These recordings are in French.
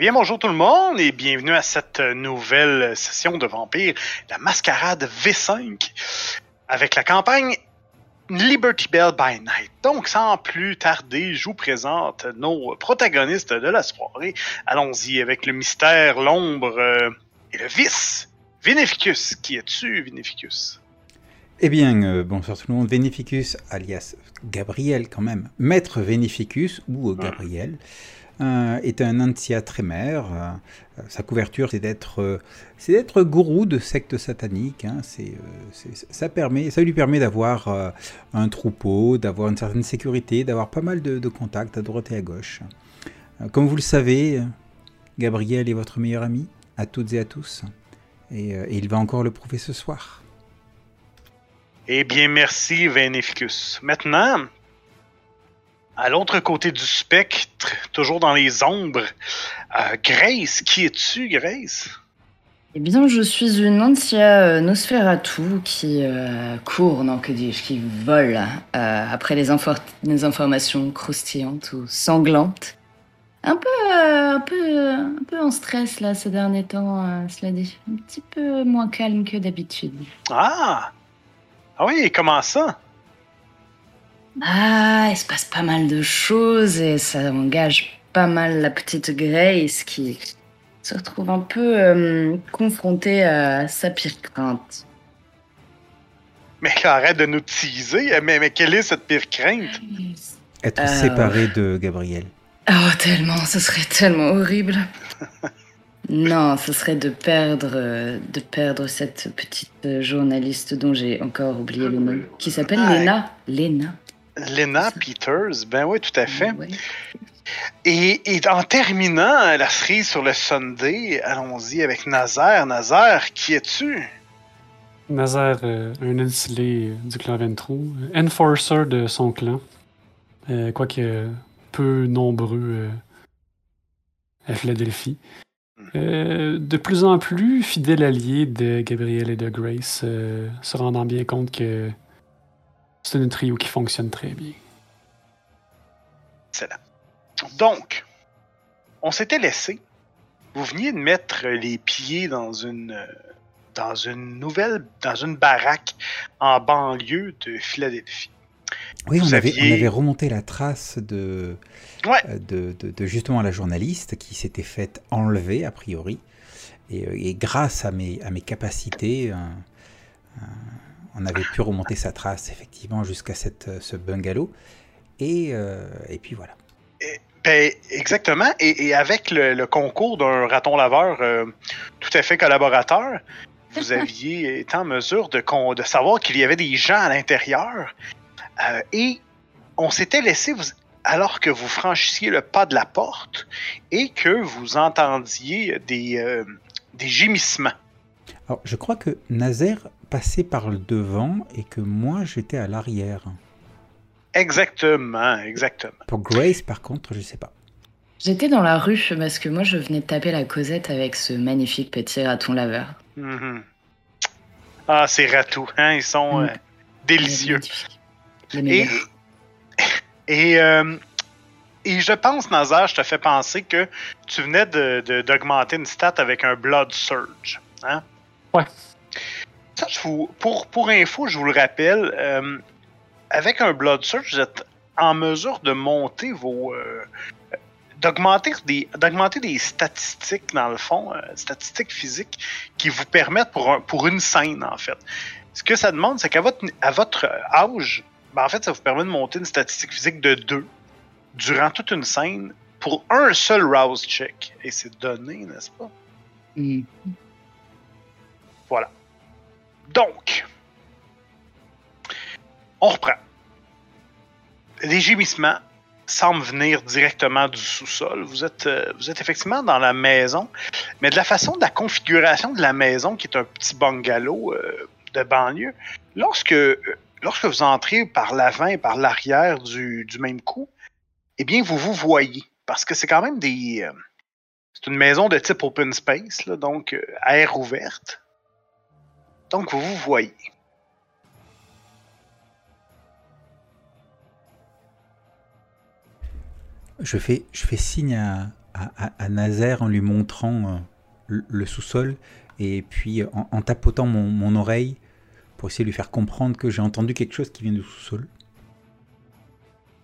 bien, bonjour tout le monde et bienvenue à cette nouvelle session de Vampire, la Mascarade V5, avec la campagne Liberty Bell by Night. Donc, sans plus tarder, je vous présente nos protagonistes de la soirée. Allons-y avec le mystère, l'ombre euh, et le vice. Vénéficus, qui es-tu, Vénéficus? Eh bien, euh, bonsoir tout le monde. Vénéficus, alias Gabriel quand même, Maître Vénéficus ou Gabriel. Euh, est un Antia Tremer. Euh, sa couverture, c'est d'être, euh, c'est d'être gourou de secte satanique. Hein. Ça, lui permet d'avoir un troupeau, d'avoir une certaine sécurité, d'avoir pas mal de, contacts à droite et à gauche. comme vous le savez, Gabriel est votre meilleur ami, à toutes et à tous. Et, et il va encore le prouver ce soir. Eh bien, merci, Vénéficus. Maintenant, à l'autre côté du spectre, toujours dans les ombres, euh, Grace, qui es-tu, Grace? Eh bien, je suis une Antia euh, Nosferatu qui euh, court, non, que dis-je, qui vole après les, informations croustillantes ou sanglantes. Un peu, un peu, un peu en stress là ces derniers temps, cela dit. Un petit peu moins calme que d'habitude. Ah! Ah oui, comment ça? Ah, il se passe pas mal de choses et ça engage pas mal la petite Grace qui se retrouve un peu euh, confrontée à sa pire crainte. Mais arrête de nous teaser. Mais, mais quelle est cette pire crainte? Être euh, séparé de Gabriel. Oh, tellement, ce serait tellement horrible. non, ce serait de perdre, de perdre cette petite journaliste dont j'ai encore oublié le nom, qui s'appelle Lena. Lena. Lena Peters, ben oui, tout à fait. Et, en terminant la série sur le Sunday, allons-y avec Nazaire. Nazaire, qui es-tu? Nazaire, euh, un insulé du clan Ventro, enforcer de son clan, euh, quoique peu nombreux euh, à Philadelphie. Hmm. de plus en plus fidèle allié de Gabriel et de Grace, se rendant bien compte que c'est un trio qui fonctionne très bien. Excellent. Donc, on s'était laissé. Vous veniez de mettre les pieds dans une dans une nouvelle dans une baraque en banlieue de Philadelphie. Oui, on avait, on avait, remonté la trace de, euh, de, de, justement la journaliste qui s'était faite enlever a priori. Et, euh, et, grâce à mes, à mes capacités, on avait pu remonter sa trace effectivement jusqu'à euh, ce bungalow. Et, euh, et puis voilà. Ben, exactement. Et, avec le, concours d'un raton laveur euh, tout à fait collaborateur, vous aviez été en mesure de, de savoir qu'il y avait des gens à l'intérieur. et on s'était laissé, vous, alors que vous franchissiez le pas de la porte et que vous entendiez des, des gémissements. Alors, je crois que Nazaire passait par le devant et que moi j'étais à l'arrière. Exactement, exactement. Pour Grace, par contre, je sais pas. J'étais dans la rue parce que moi je venais de taper la Cosette avec ce magnifique petit raton laveur. Mm-hmm. Ah, ces ratous, hein, ils sont mm. euh, délicieux. Et, et, euh, et, je pense, Nazar, je te fais penser que tu venais d'augmenter de, une stat avec un Blood Surge. Hein? Ouais pour, pour info, je vous le rappelle, euh, avec un Blood Search, vous êtes en mesure de monter vos. Euh, d'augmenter des, d'augmenter des statistiques, dans le fond, euh, statistiques physiques, qui vous permettent pour, pour une scène, en fait. Ce que ça demande, c'est qu'à votre, à votre âge, ben, en fait, ça vous permet de monter une statistique physique de 2 durant toute une scène pour un seul rouse check. Et c'est donné, n'est-ce pas? Mm. Voilà. Donc, on reprend. Les gémissements semblent venir directement du sous-sol. Vous êtes, euh, vous êtes effectivement dans la maison, mais de la façon de la configuration de la maison, qui est un petit bungalow euh, de banlieue, lorsque, lorsque vous entrez par l'avant et par l'arrière du, même coup, eh bien, vous vous voyez. Parce que c'est quand même des. Euh, c'est une maison de type open space, donc air ouverte. Donc vous voyez. Je fais, je fais signe à, à, à- à Nazaire en lui montrant euh, le, le sous-sol et puis en, en tapotant mon, mon oreille pour essayer de lui faire comprendre que j'ai entendu quelque chose qui vient du sous-sol.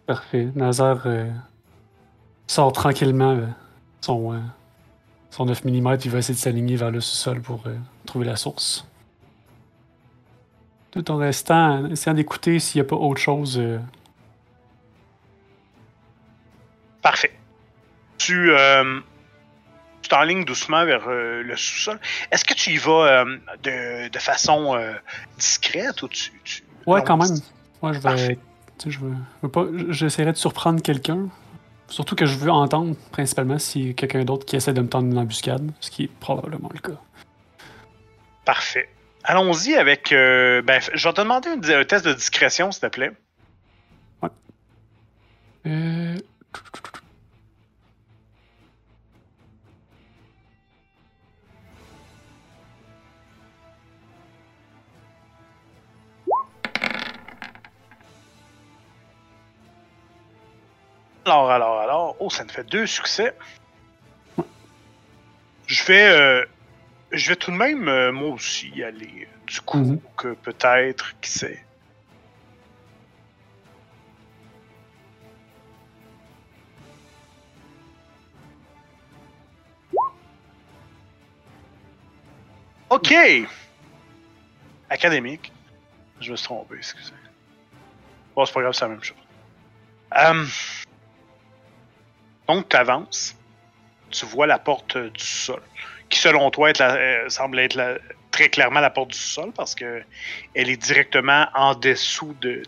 Parfait. Nazar euh, sort tranquillement euh, son, euh, son 9 mm il va essayer de s'aligner vers le sous-sol pour euh, trouver la source. Tout en restant, essayant d'écouter s'il n'y a pas autre chose. euh, Parfait. Tu euh, tu t'enlignes doucement vers euh, le sous-sol. Est-ce que tu y vas de, de façon discrète ou tu. tu- Ouais, non, quand même. Moi, je vais. Tu sais, je veux, je veux pas. J'essaierai de surprendre quelqu'un. Surtout que je veux entendre, principalement, si quelqu'un d'autre qui essaie de me tendre une embuscade, ce qui est probablement le cas. Parfait. Allons-y avec. euh, ben, je vais te demander un, test de discrétion, s'il te plaît. Euh... Alors, alors, alors. Oh, ça me fait deux succès. Je vais. euh, je vais tout de même, euh, moi aussi, y aller. Du coup, Mhm. que peut-être, qui sait. OK! Académique. Je me suis trompé, excusez. Bon, c'est pas grave, c'est la même chose. Euh, donc, tu avances. Tu vois la porte euh, du sol, qui selon toi la- euh, semble être la- très clairement la porte du sol parce que elle est directement en dessous de,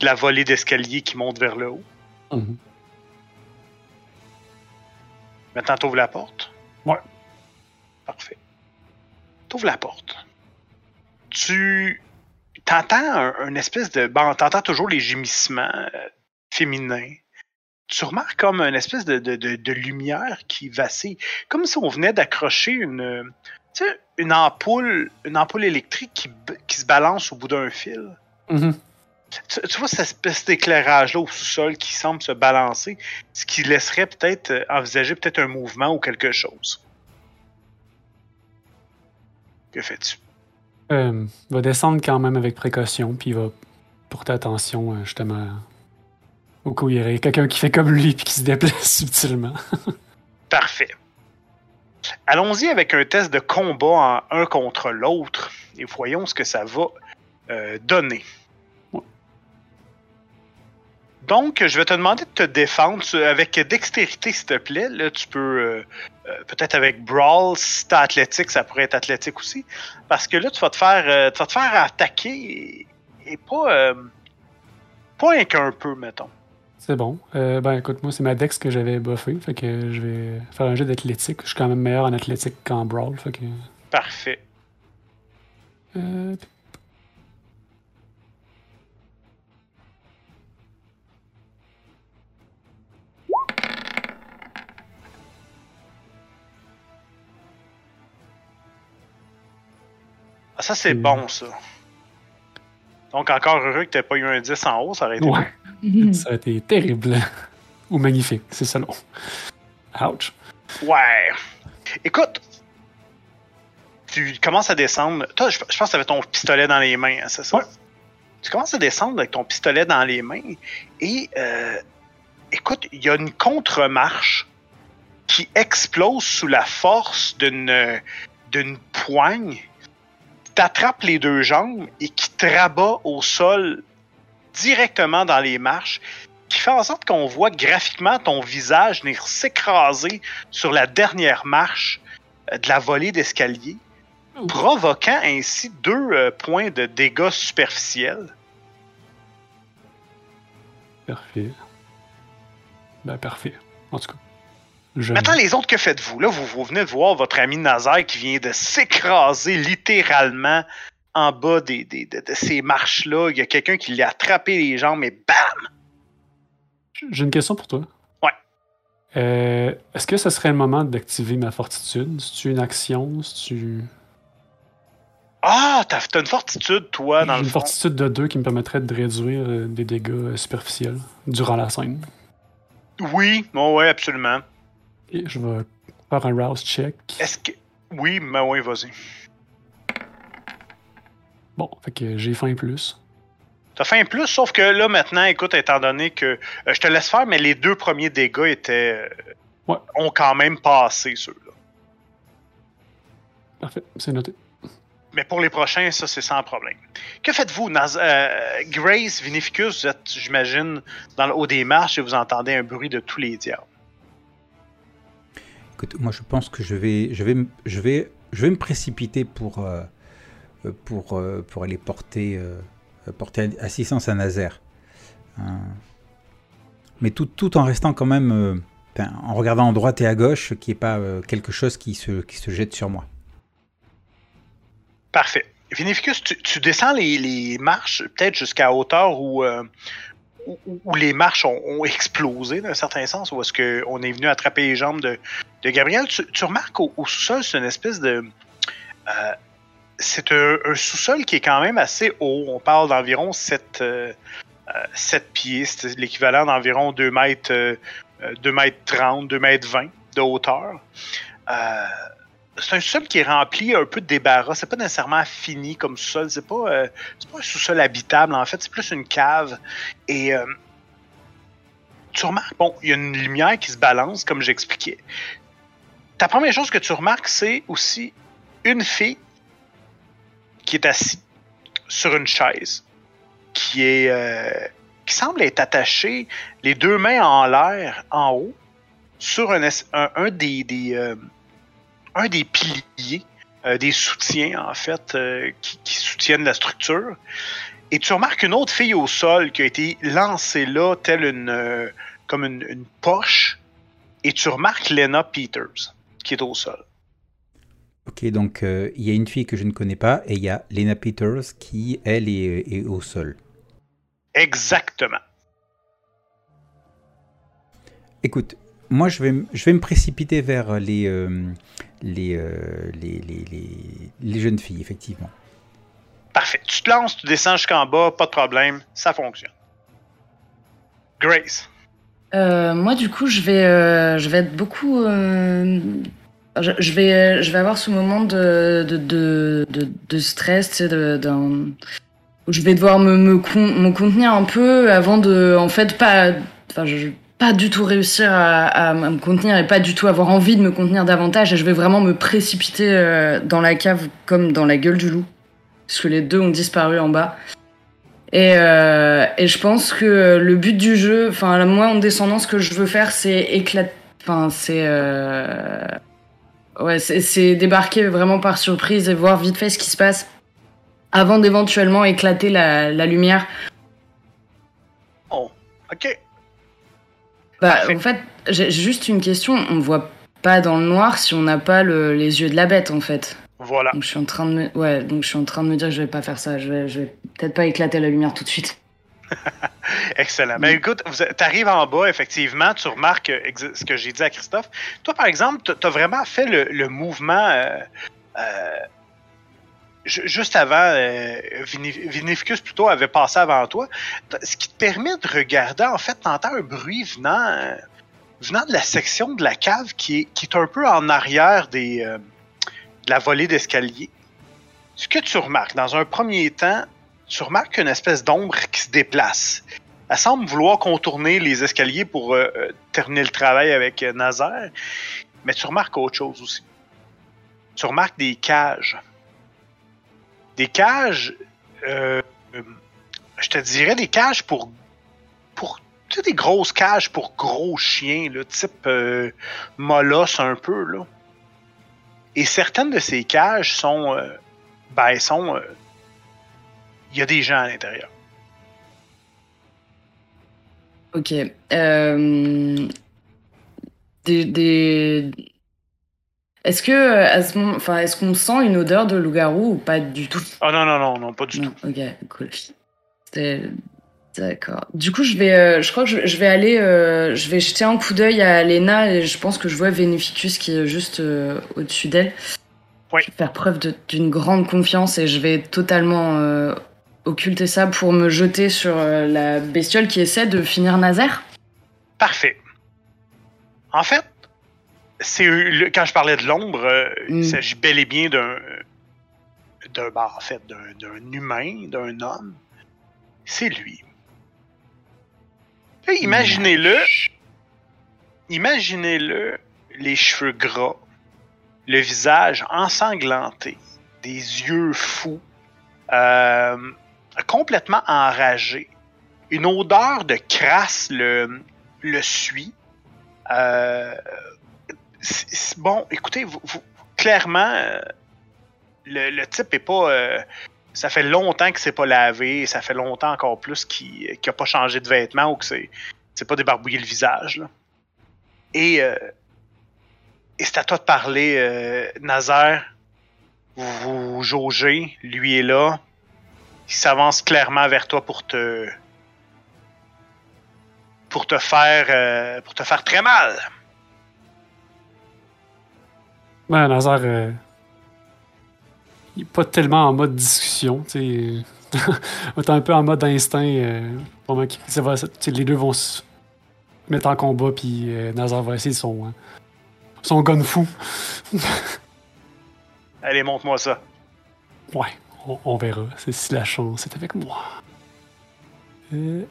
la volée d'escalier qui monte vers le haut. Mhm. Maintenant, tu ouvres la porte. Ouais. Parfait. Tu ouvres la porte. Tu t'entends un, un espèce de. Bon, t'entends toujours les gémissements euh, féminins. Tu remarques comme une espèce de, de, de- de lumière qui vacille. Comme si on venait d'accrocher une. une ampoule, une ampoule électrique qui, qui se balance au bout d'un fil. Mhm. Tu, tu vois cette espèce d'éclairage-là au sous-sol qui semble se balancer, ce qui laisserait peut-être euh, envisager peut-être un mouvement ou quelque chose. Que fais-tu? Euh, va descendre quand même avec précaution, puis va porter attention euh, justement au aurait quelqu'un qui fait comme lui puis qui se déplace subtilement. Parfait. Allons-y avec un test de combat en un contre l'autre et voyons ce que ça va euh, donner. Ouais. Donc, je vais te demander de te défendre avec dextérité, s'il te plaît. Là, tu peux euh, euh, peut-être avec brawl, si t'as athlétique, ça pourrait être athlétique aussi, parce que là, tu vas te faire, tu vas te faire attaquer et, et pas, pas un qu'un peu, mettons. C'est bon. Euh, ben écoute, moi c'est ma dex que j'avais buffé, fait que je vais faire un jeu d'athlétique. Je suis quand même meilleur en athlétique qu'en brawl, fait que. Parfait. Euh, Ah, ça, c'est bon, ça. Donc, encore heureux que t'aies pas eu un 10 en haut, ça aurait été. ouais, ça a été terrible. Ou magnifique, c'est selon. Ouch. Ouais. Écoute, tu commences à descendre. Toi, je, je pense que tu avais ton pistolet dans les mains, hein, c'est ça? Ouais. Tu commences à descendre avec ton pistolet dans les mains et euh, écoute, il y a une contre-marche qui explose sous la force d'une d'une poigne, t'attrape les deux jambes et qui te rabat au sol directement dans les marches, qui fait en sorte qu'on voit graphiquement ton visage venir s'écraser sur la dernière marche euh, de la volée d'escalier, provoquant ainsi deux euh, points de dégâts superficiels. Parfait. Ben parfait. En tout cas. Maintenant, les autres, que faites-vous? Là, vous, vous venez de voir votre ami Nazaire qui vient de s'écraser littéralement en bas des, des- de, de ces marches-là. Il y a quelqu'un qui l'a attrapé les jambes et bam! J'ai une question pour toi. Ouais. Euh, Est-ce que ce serait le moment d'activer ma fortitude? Si tu une action, si tu. Ah, t'as une fortitude, toi, dans J'ai le une fond. fortitude de 2 qui me permettrait de réduire euh, des dégâts euh, superficiels durant la scène. Oui, oh, ouais, absolument. Et je vais faire un rouse check. Est-ce que. Oui, mais oui, vas-y. Bon, fait que j'ai faim plus. T'as fait un plus, sauf que là, maintenant, écoute, étant donné que. euh, je te laisse faire, mais les deux premiers dégâts étaient. euh, Ouais. ont quand même passé, ceux-là. Parfait, c'est noté. Mais pour les prochains, ça, c'est sans problème. Que faites-vous, euh, Grace, Vinificus, vous êtes, j'imagine, dans le haut des marches et vous entendez un bruit de tous les diables. Moi je pense que je vais, je vais, je vais, je vais me précipiter pour, euh, euh, pour, euh, pour aller porter, porter assistance à Nazaire. Hein. mais tout, tout en restant quand même, en regardant à droite et à gauche, qu'il n'y ait pas quelque chose qui se, qui se jette sur moi. Parfait. Vinificus, tu, tu descends les, les marches, peut-être jusqu'à hauteur où, où, les marches ont, explosé, d'un certain sens, où est-ce qu'on est venu attraper les jambes de, Gabriel. Tu, remarques au, sous-sol, c'est une espèce de. euh, c'est un, sous-sol qui est quand même assez haut. On parle d'environ 7, euh, euh, 7 pieds. C'est l'équivalent d'environ 2 mètres, euh, 2 mètres 30, 2 mètres 20 de hauteur. C'est un sous-sol qui est rempli un peu de débarras. C'est pas nécessairement fini comme sous-sol. C'est pas, euh, pas un sous-sol habitable, en fait. C'est plus une cave. Et euh, tu remarques, bon, il y a une lumière qui se balance, comme j'expliquais. Ta première chose que tu remarques, c'est aussi une fille qui est assise sur une chaise, qui est, euh, qui semble être attachée, les deux mains en l'air, en haut, sur un, un, des, un des piliers, euh, des soutiens en fait, euh, qui, qui soutiennent la structure. Et tu remarques une autre fille au sol qui a été lancée là, telle une, euh, comme une, une poche. Et tu remarques Lena Peters qui est au sol. Ok, donc il y a une fille que je ne connais pas et il y a Lena Peters qui, elle, est, est au sol. Exactement. Écoute, moi je vais, je vais me précipiter vers les, euh, les, euh, les, les, les- les jeunes filles, effectivement. Parfait. Tu te lances, tu descends jusqu'en bas, pas de problème, ça fonctionne. Grace. Euh, moi, du coup, je vais, euh, je vais être beaucoup. euh, je, je vais, je vais avoir ce moment de, de, de, de, de stress, tu sais, de- où je vais devoir me, me, con- me contenir un peu avant de, en fait, pas, enfin, je, pas du tout réussir à, me contenir et pas du tout avoir envie de me contenir davantage. Et je vais vraiment me précipiter euh, dans la cave comme dans la gueule du loup, parce que les deux ont disparu en bas. Et, euh, je pense que le but du jeu, enfin, moi en descendant, ce que je veux faire, c'est éclater. Enfin, c'est. Euh... Ouais, c'est débarquer vraiment par surprise et voir vite fait ce qui se passe avant d'éventuellement éclater la, la lumière. Oh, ok. Bah, Parfait. en fait, j'ai juste une question. On voit pas dans le noir si on n'a pas le- les yeux de la bête, en fait. Voilà. Donc je suis en train de me, ouais, donc je suis en train de me dire que je vais pas faire ça. Je vais, je vais peut-être pas éclater la lumière tout de suite. Excellent. Ben écoute, tu arrives en bas, effectivement, tu remarques euh, ce que j'ai dit à Christophe. Toi, par exemple, tu as vraiment fait le, le mouvement euh, euh, juste avant, euh, Vini- Vinificus plutôt avait passé avant toi, ce qui te permet de regarder, en fait, t'entends un bruit venant, euh, de la section de la cave qui est, un peu en arrière des, euh, de la volée d'escalier. Ce que tu remarques, dans un premier temps, tu remarques une espèce d'ombre qui se déplace. Elle semble vouloir contourner les escaliers pour euh, terminer le travail avec Nazaire, mais tu remarques autre chose aussi. Tu remarques des cages. Des cages, euh, je te dirais des cages pour, pour tu sais, des grosses cages pour gros chiens, type euh, molosse un peu. Là. Et certaines de ces cages sont, euh, ben, sont, euh, il y a des gens à l'intérieur. Ok. Euh, des... Est-ce que à ce moment, enfin, est-ce qu'on sent une odeur de loup-garou ou pas du tout? Oh non, non, non, non, pas du Non, tout. Ok, cool. D'accord. Du coup, je vais, euh, je crois que je, je vais aller, euh, je vais jeter un coup d'œil à Lena et je pense que je vois Veneficus qui est juste euh, au-dessus d'elle. Oui. Je vais faire preuve d'une grande confiance et je vais totalement euh, occulter ça pour me jeter sur euh, la bestiole qui essaie de finir Nazaire. Parfait. En fait, c'est quand je parlais de l'ombre, euh, Mm. il s'agit bel et bien d'un, d'un, en fait, d'un, humain, d'un homme. C'est lui. Imaginez-le, imaginez-le, les cheveux gras, le visage ensanglanté, des yeux fous, euh, complètement enragé. Une odeur de crasse le, le suit. Euh, bon, écoutez, vous, clairement, euh, le, type est pas. euh, ça fait longtemps qu'il s'est pas lavé, ça fait longtemps encore plus qu'il qu'il a pas changé de vêtements ou que c'est pas débarbouillé le visage. euh, et c'est à toi de parler, Nazaire. Vous, vous jaugez, lui est là. Il s'avance clairement vers toi pour te. pour te faire. pour te faire très mal. Ouais, Nazar, euh, il est pas tellement en mode discussion, tu sais. Un peu en mode instinct. Euh, va- les deux vont se mettre en combat, puis euh, Nazar va essayer son, hein, son gun fou. Allez, montre-moi ça. Ouais, on, on verra. C'est si la chance est avec moi. Euh,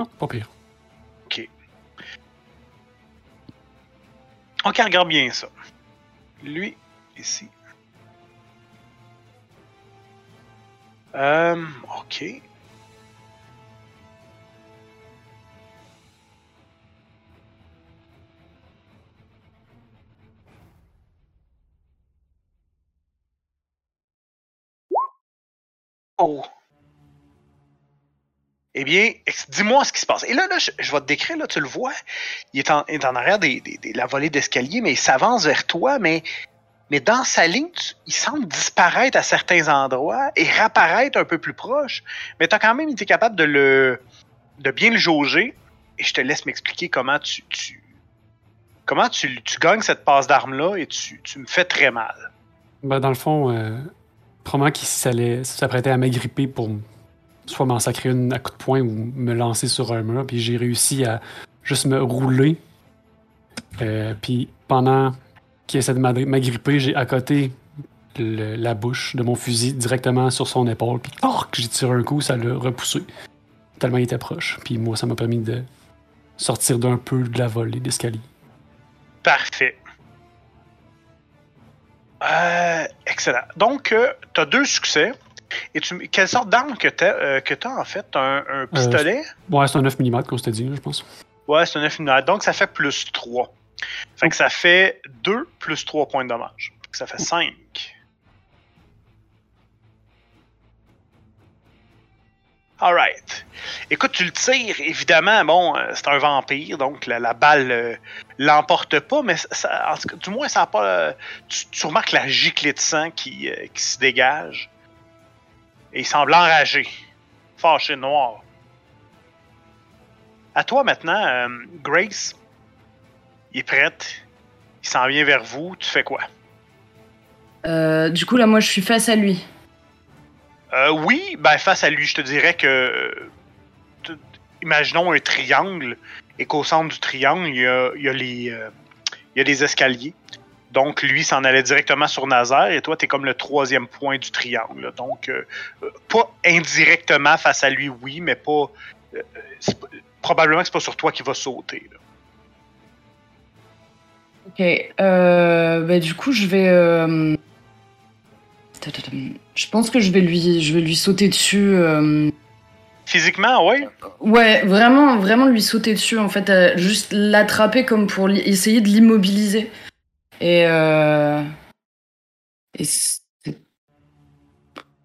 Non, pas pire. Ok, regarde bien ça. Lui, ici. Euh, ok. Oh. Eh bien, dis-moi ce qui se passe. Et là, là je, vais te décrire, là, tu le vois. Il est en, arrière des- la volée d'escalier, mais il s'avance vers toi, mais, dans sa ligne, il semble disparaître à certains endroits et réapparaître un peu plus proche. Mais tu as quand même été capable de le de bien le jauger. Et je te laisse m'expliquer comment tu, tu- comment tu, gagnes cette passe d'armes-là et tu, me fais très mal. Ben, dans le fond, euh, probablement qu'il s'apprêtait à m'agripper pour soit m'en sacrer une à coup de poing ou me lancer sur un mur. Puis j'ai réussi à juste me rouler. Euh, puis pendant qu'il essaie de m'agripper, j'ai accoté le- la bouche de mon fusil directement sur son épaule. Puis torc, j'ai tiré un coup, ça l'a repoussé. Tellement il était proche. Puis moi, ça m'a permis de sortir d'un peu de la volée d'escalier. Parfait. Euh, excellent. Donc, tu as deux succès. Et tu, quelle sorte d'arme que tu as, t'as, en fait? Un, un pistolet? Ouais, c'est un 9 mm, comme je t'ai dit, je pense. Ouais, c'est un 9 mm. Donc, ça fait plus 3. Fait que ça fait 2 plus 3 points de dommage. Ça fait 5. Alright. Écoute, tu le tires, évidemment, bon, euh, c'est un vampire, donc la, la balle euh, l'emporte pas, mais ça, en tout cas, du moins, ça pas. euh, tu, tu remarques la giclée de sang qui, euh, qui se dégage. Et il semble enragé, fâché, noir. À toi maintenant, euh, Grace. Il est prête. Il s'en vient vers vous. Tu fais quoi? Euh, du coup, là, moi, je suis face à lui. Euh, oui, ben face à lui, je te dirais que. imaginons un triangle et qu'au centre du triangle, il y a, il y a les, il y a des escaliers. Donc lui s'en allait directement sur Nazaire et toi, tu es comme le troisième point du triangle. Donc, euh, euh, pas indirectement face à lui, oui, mais pas. euh, pas- probablement que c'est pas sur toi qu'il va sauter. là. Ok. Euh, bah, du coup, je vais. Je pense que je vais lui, je vais lui sauter dessus. Physiquement, oui. Ouais, vraiment, vraiment lui sauter dessus, en fait, juste l'attraper comme pour essayer de l'immobiliser. Et euh... et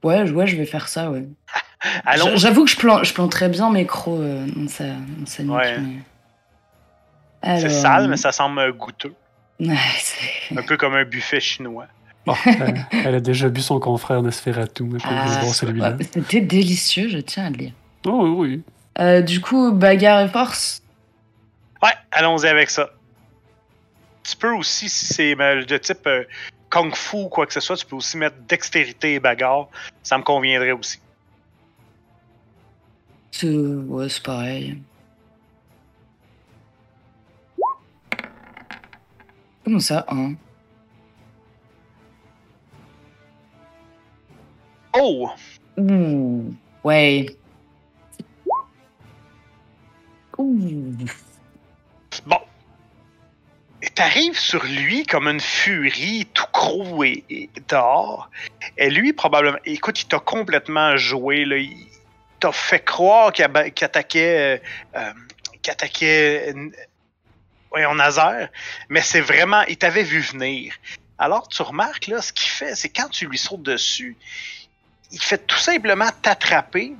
ouais, je- ouais, je vais faire ça, ouais. Allons. J- J'avoue que je plante, je plante très bien mes crocs euh, dans sa, dans sa nuque, Ouais. mais- C'est Alors, sale, mais ça semble goûteux. ouais, Un peu comme un buffet chinois. Bon, elle, elle a déjà bu son confrère mais pas Ah, C'était délicieux, je tiens à le dire. Oh oui. Euh, du coup, bagarre et force. Ouais, allons-y avec ça. Tu peux aussi, si c'est euh, de type euh, kung fu ou quoi que ce soit, tu peux aussi mettre dextérité et bagarre. Ça me conviendrait aussi. C'est ouais, c'est pareil. Comment ça, hein? Oh! Ouh, ouais. Ouh. T'arrives sur lui comme une furie, tout gros et, dehors. Et lui, probablement. Écoute, il t'a complètement joué, là. Il t'a fait croire qu'il attaquait. euh, euh, attaquait. euh, voyons, Nazaire. Mais c'est vraiment. Il t'avait vu venir. Alors, tu remarques, là, ce qu'il fait, c'est quand tu lui sautes dessus, il fait tout simplement t'attraper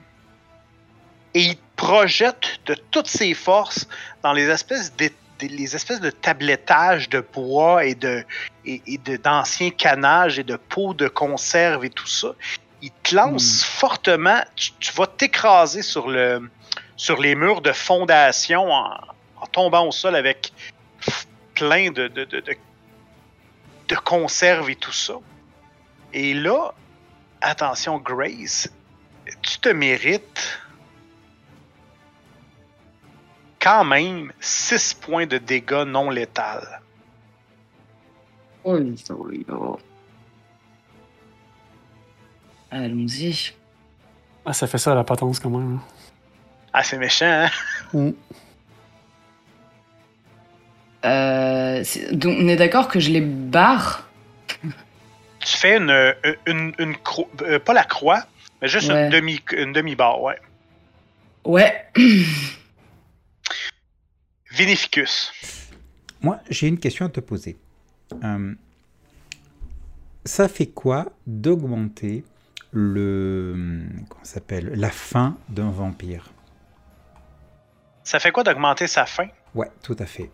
et il te projette de toutes ses forces dans les espèces de, des- les espèces de tablettage de bois et de et, d'anciens canages et de pots de conserve et tout ça. Il te lance fortement. Tu, tu vas t'écraser sur le sur les murs de fondation en, en tombant au sol avec plein de de, de, de de conserve et tout ça. Et là, attention Grace, tu te mérites quand même 6 points de dégâts non létals. Oh. Allons-y. Ah, ça fait ça à la patence quand même. hein. Ah, c'est méchant, hein? Euh, c'est- donc, on est d'accord que je les barre? Tu fais une, une, une cro- euh, pas la croix, mais juste Ouais. une demi une demi-barre, ouais. Ouais. Vinificus. Moi, j'ai une question à te poser. Euh, ça fait quoi d'augmenter le comment s'appelle la faim d'un vampire? Ça fait quoi d'augmenter sa faim? Ouais, tout à fait.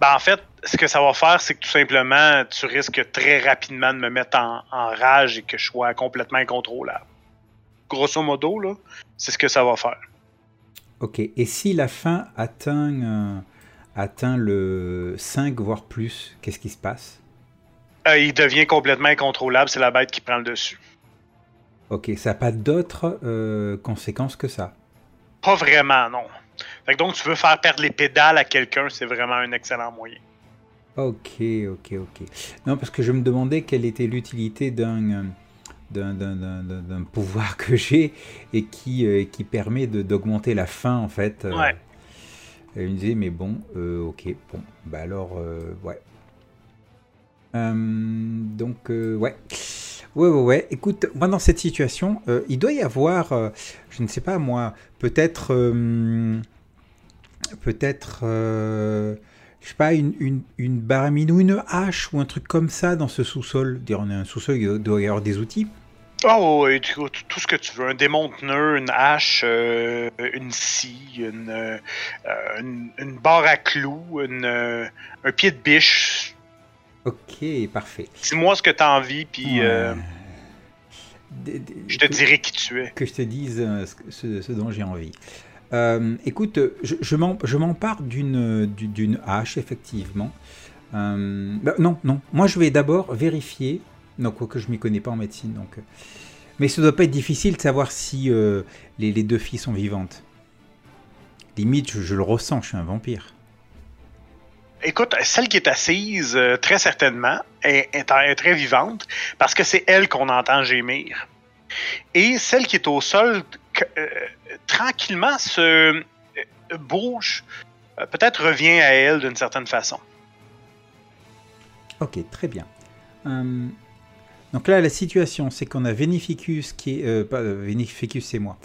Ben, en fait, ce que ça va faire, c'est que tout simplement, tu risques très rapidement de me mettre en, en rage et que je sois complètement incontrôlable. Grosso modo, là, c'est ce que ça va faire. Ok. Et si la faim atteint euh, atteint le 5 voire plus, qu'est-ce qui se passe? Euh, il devient complètement incontrôlable, c'est la bête qui prend le dessus. Ok, ça n'a pas d'autres euh, conséquences que ça? Pas vraiment, non. Fait que donc, tu veux faire perdre les pédales à quelqu'un, c'est vraiment un excellent moyen. Ok, ok, ok. Non, parce que je me demandais quelle était l'utilité d'un euh, d'un- d'un- d'un- d'un- d'un pouvoir que j'ai et qui, euh, qui permet de- d'augmenter la faim, en fait. euh. Ouais. Et il me disait, mais bon, euh, ok, bon, bah alors, euh, ouais. Euh, donc, ouais. Ouais, ouais, ouais. Écoute, moi, dans cette situation, il doit y avoir, je ne sais pas moi, peut-être. peut-être. je sais pas, une, une, une baramine ou une hache ou un truc comme ça dans ce sous-sol. On a un sous-sol, il doit y avoir des outils. Oh, oui, tu- tu- tout ce que tu veux. Un démonteneur, une hache, euh, une scie, une, euh, une, une barre à clous, une, euh, un pied de biche. Ok, parfait. Dis-moi ce que t'as envie, puis je te que- dirai qui tu es. que je te dise ce, dont j'ai envie. Écoute, je, je m'empare d'une du- d'une hache, effectivement. Euh, bah, non, non. Moi, je vais d'abord vérifier. Non, quoique je m'y connais pas en médecine. Donc, euh, mais ça doit pas être difficile de savoir si euh, les, les deux filles sont vivantes. Limite, je, je le ressens, je suis un vampire. Écoute, celle qui est assise, euh, très certainement, est, est- est très vivante, parce que c'est elle qu'on entend gémir. Et celle qui est au sol, euh, tranquillement, se bouge, peut-être revient à elle d'une certaine façon. Ok, très bien. Euh, donc là, la situation, c'est qu'on a Vénificus qui est... euh, pas euh, Vénificus, c'est moi.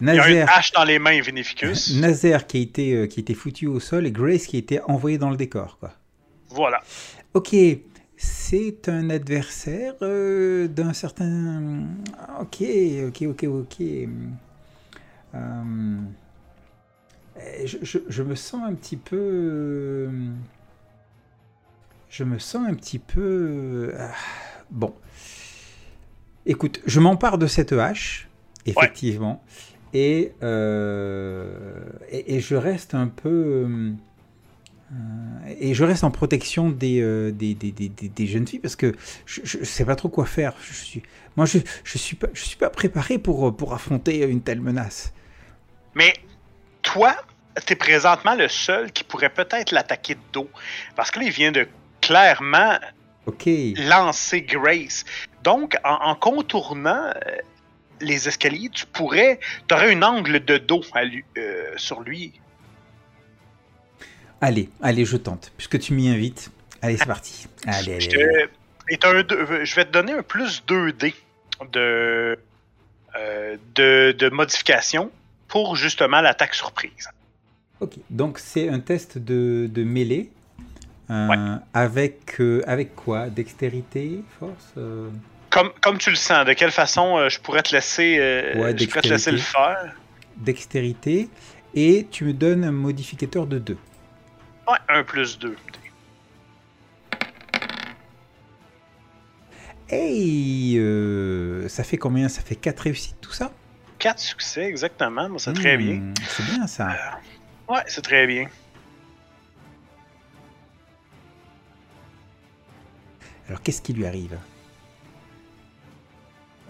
Il y a une Nazaire, hache dans les mains, Vinificus. Nazaire qui a été euh, qui a été foutu au sol et Grace qui a été envoyée dans le décor quoi. Voilà. Ok, c'est un adversaire euh, d'un certain. Ok, ok, ok, ok. Euh, je, je- je me sens un petit peu. Je me sens un petit peu. ah, Bon. Écoute, je m'empare de cette hache, effectivement, et, euh, et, et je reste un peu. euh, et je reste en protection des, euh, des, des, des, des- des jeunes filles parce que je ne sais pas trop quoi faire. Je suis, moi, je ne je suis, pas- je suis pas préparé pour, pour affronter une telle menace. Mais toi, t'es présentement le seul qui pourrait peut-être l'attaquer de dos. Parce que là, il vient de clairement Ok. lancer Grace. Donc, en, en contournant euh, les escaliers, tu pourrais. Tu aurais un angle de dos à lui- euh, sur lui. Allez, allez, je tente. Puisque tu m'y invites. Allez, c'est parti. Allez, Je, allez, te- un deux- je vais te donner un plus 2D de, euh, de, de modification pour justement l'attaque surprise. Ok, donc c'est un test de, de mêlée. euh, avec, euh, avec quoi? Dextérité Force euh, Comme, comme tu le sens, de quelle façon euh, je pourrais te laisser, euh, Ouais, je pourrais te laisser le faire? Dextérité. Et tu me donnes un modificateur de 2. Ouais, un plus 2. Hey euh, Ça fait combien? Ça fait 4 réussites tout ça? 4 succès, exactement. Bon, c'est très bien. Hmm, C'est bien ça. Ouais, c'est très bien. Alors qu'est-ce qui lui arrive?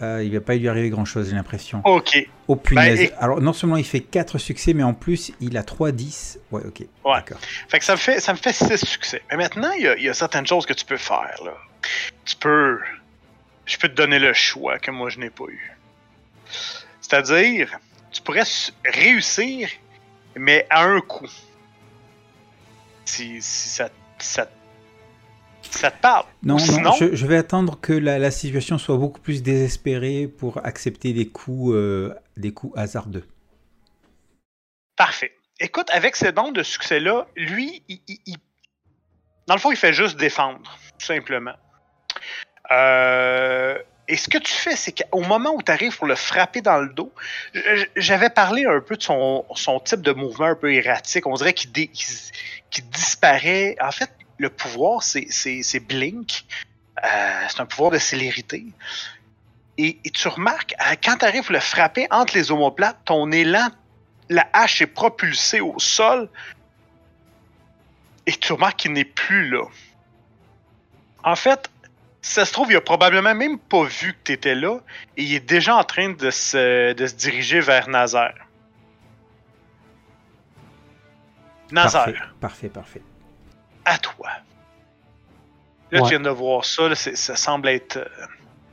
Euh, Il va pas lui arriver grand chose, j'ai l'impression. Ok. Oh punaise. et- Alors non seulement il fait 4 succès, mais en plus il a 3 10. Ouais, ok. Ouais. D'accord. Fait que ça me fait, ça me fait 6 succès. Mais maintenant, il y, a, il y a certaines choses que tu peux faire. Là. Tu peux. Je peux te donner le choix que moi je n'ai pas eu. C'est-à-dire, tu pourrais réussir, mais à un coup. Si, si ça, ça, ça te parle? Non, Ou non, sinon, je, je vais attendre que la, la situation soit beaucoup plus désespérée pour accepter des coups, euh, des coups hasardeux. Parfait. Écoute, avec ce don de succès-là, lui, il, il- il- dans le fond, il fait juste défendre, tout simplement. Euh, et ce que tu fais, c'est qu'au moment où tu arrives pour le frapper dans le dos, j'avais parlé un peu de son, son type de mouvement un peu erratique. On dirait qu'il disparaît. En fait, le pouvoir, c'est Blink. Euh, c'est un pouvoir de célérité. Et, tu remarques, euh, quand tu arrives pour le frapper entre les omoplates, ton élan la hache est propulsée au sol et tu remarques qu'il n'est plus là. En fait, ça se trouve, il a probablement même pas vu que tu étais là et il est déjà en train de se, diriger vers Nazaire. Nazaire, parfait, parfait. À toi. Là, Ouais. tu viens de voir ça, là, ça semble être euh,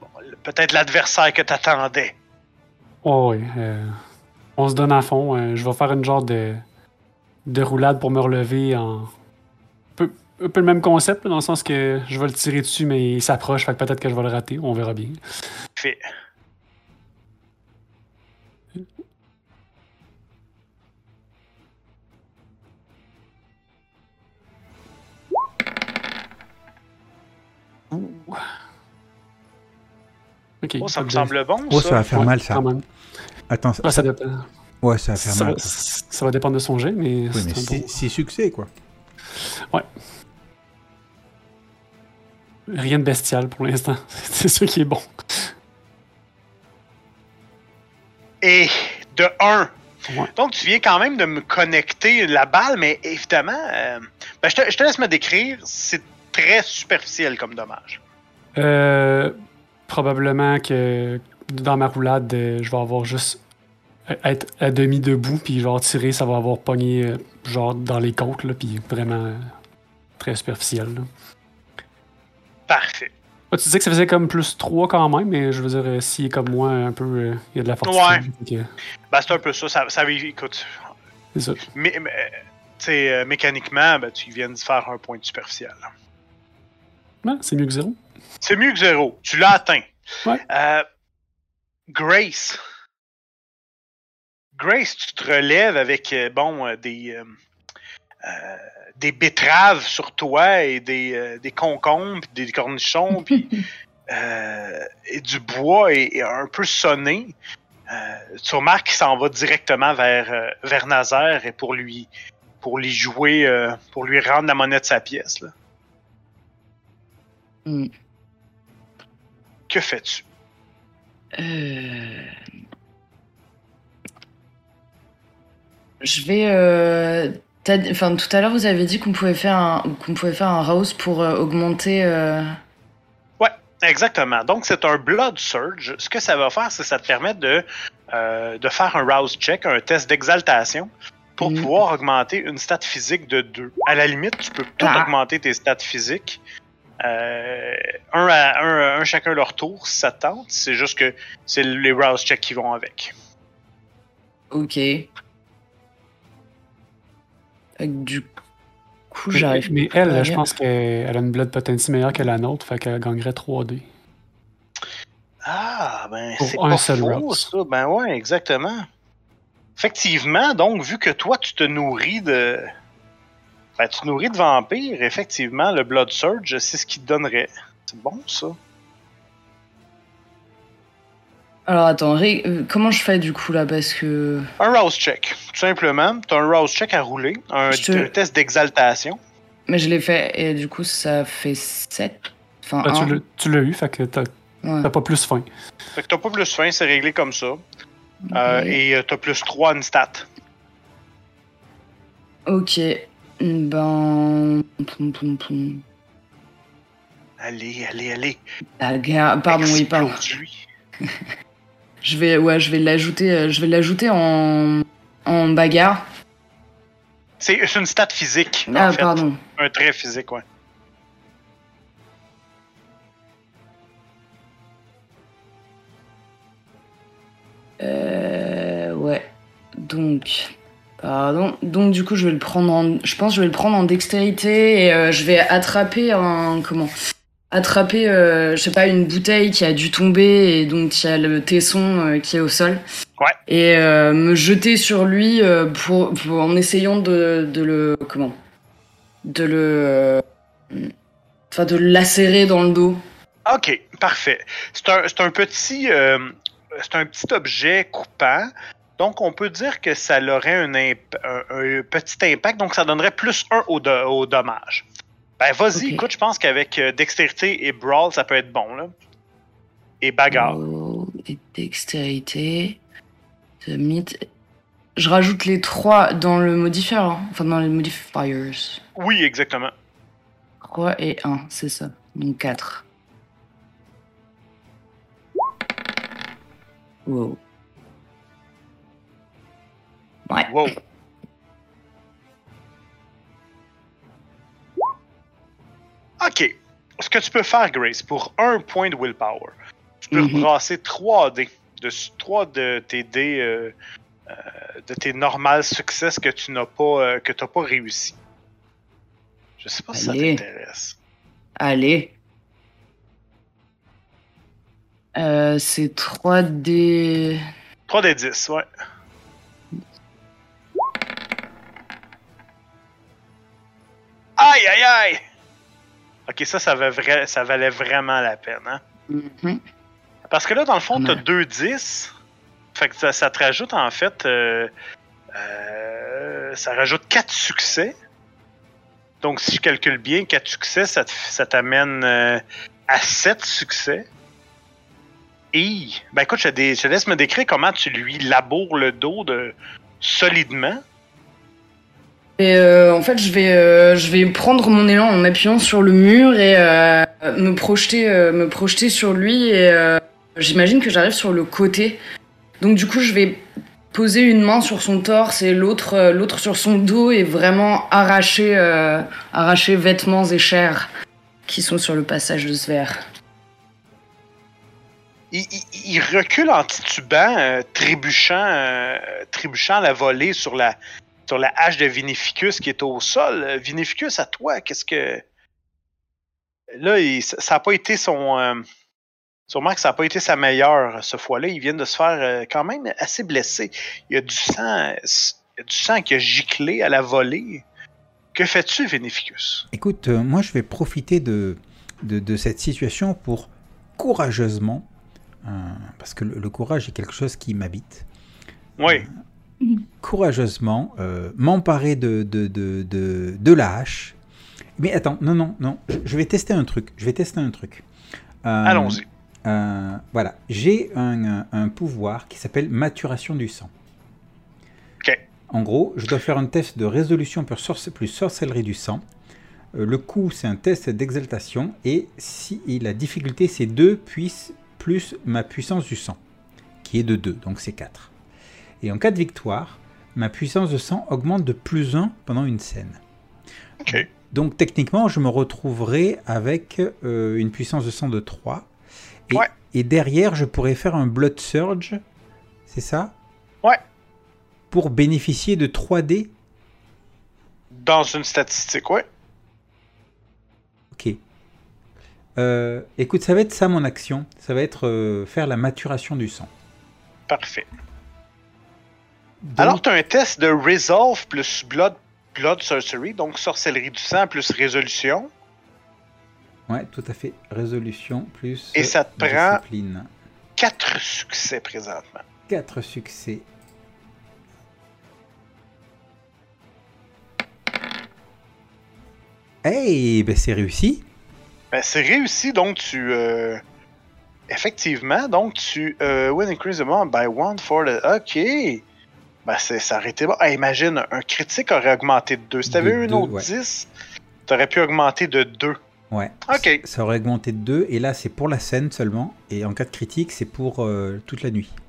bon, peut-être l'adversaire que tu attendais. Oh, oui. euh, on se donne à fond. euh, je vais faire une genre de, de roulade pour me relever en. Un peu, un peu le même concept, dans le sens que je vais le tirer dessus, mais il s'approche, fait que peut-être que je vais le rater. On verra bien. Fait. Ok. Oh, ça me de- semble bon, Oh, ça. ça va faire Ouais, mal ça. Attends, ça, Ah, ça, dépend. ouais, ça va faire Ça mal. va, ça va dépendre de son jet, mais. Oui, c'est mais un six bon- six succès quoi. Rien de bestial pour l'instant. c'est ça qui est bon. Et de 1. Ouais. Donc, tu viens quand même de me connecter la balle, mais évidemment, euh, ben, je, te, je te laisse me décrire. C'est très superficiel comme dommage. Euh, probablement que dans ma roulade, euh, je vais avoir juste euh, être à demi debout, puis genre tirer, ça va avoir pogné euh, genre dans les côtes, là, puis vraiment très superficiel. là. Parfait. Ah, tu disais que ça faisait comme plus 3 quand même, mais je veux dire, s'il est comme moi, un peu, euh, il y a de la fortitude. fait que Ben, c'est un peu ça. Ça, ça écoute, C'est ça. mais, mais, euh, tu sais, mécaniquement, ben, tu viens de faire un point de superficiel. Ouais, c'est mieux que zéro. C'est mieux que zéro. Tu l'as atteint. Ouais. Euh, Grace. Grace, tu te relèves avec, euh, bon, euh, des, euh, des betteraves sur toi et des, euh, des concombres, des cornichons, puis euh, et du bois et, et un peu sonné. Tu remarques qu'il s'en va directement vers, vers Nazaire et pour lui, pour lui jouer, pour lui rendre la monnaie de sa pièce. Là. Hmm. Que fais-tu? Euh, Je vais euh, Enfin, tout à l'heure, vous avez dit qu'on pouvait faire un, qu'on pouvait faire un rouse pour euh, augmenter. euh, Exactement. Donc, c'est un Blood Surge. Ce que ça va faire, c'est que ça te permet de, de faire un Rouse Check, un test d'exaltation, pour Mhm. pouvoir augmenter une stat physique de 2. À la limite, tu peux tout Ah. augmenter tes stats physiques. Euh, un, à, un, un chacun leur tour, si ça te tente. C'est juste que c'est les Rouse Checks qui vont avec. Ok. Du coup, Mais, j'arrive. mais elle, je pense qu'elle a une blood potency meilleure que la nôtre, fait qu'elle gagnerait 3D. Ah, ben, c'est un pas seul faux, Rouse. ça. Ben ouais, exactement. Effectivement, donc, vu que toi, tu te nourris de... Ben, tu nourris de vampires, effectivement, le Blood Surge, c'est ce qui te donnerait. C'est bon, ça. Alors attends, ré- euh, comment je fais du coup là Parce que. Un Rouse Check, tout simplement. Tu as un Rouse Check à rouler, un, Je te- un test d'exaltation. Mais je l'ai fait et du coup, ça fait 7. Enfin, Ah, un. tu l'as- eu, fait que t'as Ouais. t'as pas plus faim. Fait que t'as pas plus faim, c'est réglé comme ça. Euh, et euh, t'as plus 3 une stat. Ok. Ben. Poum, poum, poum. Allez, allez, allez. Bagarre. Pardon, oui, pardon. Je vais, ouais, je vais l'ajouter, euh, je vais l'ajouter en, en bagarre. C'est une stat physique, en Ah, fait. pardon. Un trait physique, ouais. Euh, ouais. Donc, pardon. Donc, du coup, je vais le prendre en, je pense, que je vais le prendre en dextérité et euh, je vais attraper un, comment, attraper, euh, je sais pas, une bouteille qui a dû tomber et donc il y a le tesson euh, qui est au sol. Ouais. Et euh, me jeter sur lui euh, pour, pour- en essayant de, de le, comment, de le, euh, enfin, de le lacérer dans le dos. Ok, parfait. C'est un, un petit, euh, c'est un petit objet coupant. Donc, on peut dire que ça aurait un, imp- un- un petit impact. Donc, ça donnerait plus 1 au, do- au dommage. Ben, vas-y, Ok. écoute, je pense qu'avec euh, dextérité et brawl, ça peut être bon, là. Et bagarre. Oh, et dextérité. mythe. Je rajoute les trois dans le modifier, hein. enfin dans les modifiers. Oui, exactement. 3 et 1, c'est ça. Donc 4. Wow. Ouais. Wow. Ok. Ce que tu peux faire, Grace, pour un point de willpower, tu peux Mhm. brasser 3 dés. De, 3 de tes dés, euh, euh, de tes normales succès que tu n'as pas, euh, que t'as pas réussi. Je sais pas si ça t'intéresse. Allez. Euh, c'est 3D. 3 des 10, ouais. Aïe, aïe, aïe! Ok, ça, ça, valait ça valait vraiment la peine, hein? Mhm. Parce que là, dans le fond, t'as mal. 2 10. Fait que ça, ça te rajoute, en fait, euh, euh, ça rajoute 4 succès. Donc, si je calcule bien, 4 succès, ça t'amène euh, à 7 succès. Et, ben écoute, je, te dé- je te laisse me décrire comment tu lui laboures le dos de solidement. Et euh, en fait, je vais, euh, je vais prendre mon élan en m'appuyant sur le mur et euh, me projeter, me projeter sur lui. Et j'imagine que j'arrive sur le côté. Donc du coup, je vais poser une main sur son torse et l'autre, l'autre sur son dos et vraiment arracher, arracher vêtements et chair qui sont sur le passage de ce verre. Il, il- recule en titubant, trébuchant, trébuchant la volée sur la, sur la hache de Vinificus qui est au sol. Euh, Vinificus, à toi, qu'est-ce que. Là, il- ça n'a pas été son. euh, sûrement que ça n'a pas été sa meilleure ce fois-là. Il vient de se faire euh, quand même assez blessé. Il y a du sang. Il y a du sang qui a giclé à la volée. Que fais-tu, Vinificus? Écoute, euh, moi je vais profiter de, de, de cette situation pour courageusement, euh, parce que le, le courage est quelque chose qui m'habite, Oui. Courageusement euh, m'emparer de, de, de, de, de la hache. Mais attends, non, non, non, je, je vais tester un truc. Je vais tester un truc. Euh, Allons-y. euh, voilà, j'ai un, un pouvoir qui s'appelle maturation du sang. Ok. En gros, je dois faire un test de résolution plus, plus sorcellerie du sang. Le coût, c'est un test d'exaltation. Et si et la difficulté, c'est 2 puis- plus ma puissance du sang, qui est de 2, donc c'est 4. Et en cas de victoire, ma puissance de sang augmente de plus 1 pendant une scène. Donc techniquement, je me retrouverai avec euh, une puissance de sang de 3. Et, Ouais. et derrière, je pourrais faire un Blood Surge, c'est ça? Ouais. Pour bénéficier de 3D Dans une statistique, ouais. Ok. Euh, écoute, ça va être ça mon action. Ça va être euh, faire la maturation du sang. Parfait. Donc, Alors, tu as un test de Resolve plus Blood, blood Sorcery, donc sorcellerie du sang plus résolution. Ouais, tout à fait. Résolution plus. Et ça te prend- Discipline. Quatre succès présentement. 4 succès. Hey, ben c'est réussi. Ben, c'est réussi, donc tu. euh, Effectivement, donc tu. Euh, win increase the amount by one for the. Ok. Ben, c'est, ça aurait été bon. Imagine, un critique aurait augmenté de 2. Si t'avais eu un deux, autre ouais. 10, t'aurais pu augmenter de 2. Ouais. Ok. Ça, ça aurait augmenté de 2. Et là, c'est pour la scène seulement. Et en cas de critique, c'est pour euh, toute la nuit.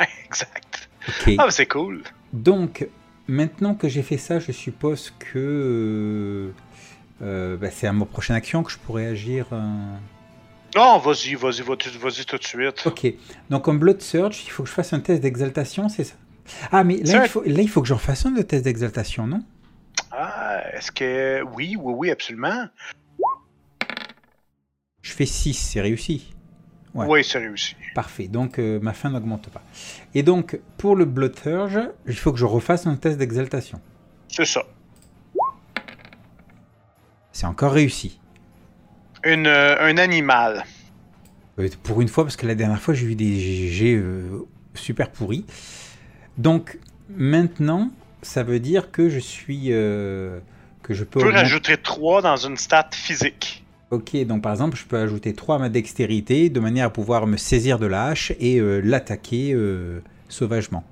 Ouais, exact. Ah, ben, c'est cool. Donc, maintenant que j'ai fait ça, je suppose que euh, euh, bah, c'est à ma prochaine action que je pourrais agir. euh. Non, vas-y, vas-y, vas-y, vas-y tout de suite. Ok. Donc, en Blood Surge, il faut que je fasse un test d'exaltation, c'est ça? Ah, mais là, il faut, là, il faut que j'en fasse un de test d'exaltation, non? Ah, est-ce que. Oui, oui, oui, absolument. Je fais 6, c'est réussi. Ouais. Oui, c'est réussi. Parfait. Donc, euh, ma fin n'augmente pas. Et donc, pour le Blood Surge, il faut que je refasse un test d'exaltation. C'est ça. C'est encore réussi. Une, euh, un animal. Euh, Pour une fois, parce que la dernière fois, j'ai eu des GG euh, super pourris. Donc, maintenant, ça veut dire que je suis. euh, que je peux. Tu peux augmenter- rajouter 3 dans une stat physique. Ok, donc par exemple, je peux ajouter 3 à ma dextérité de manière à pouvoir me saisir de la hache et euh, l'attaquer euh, sauvagement.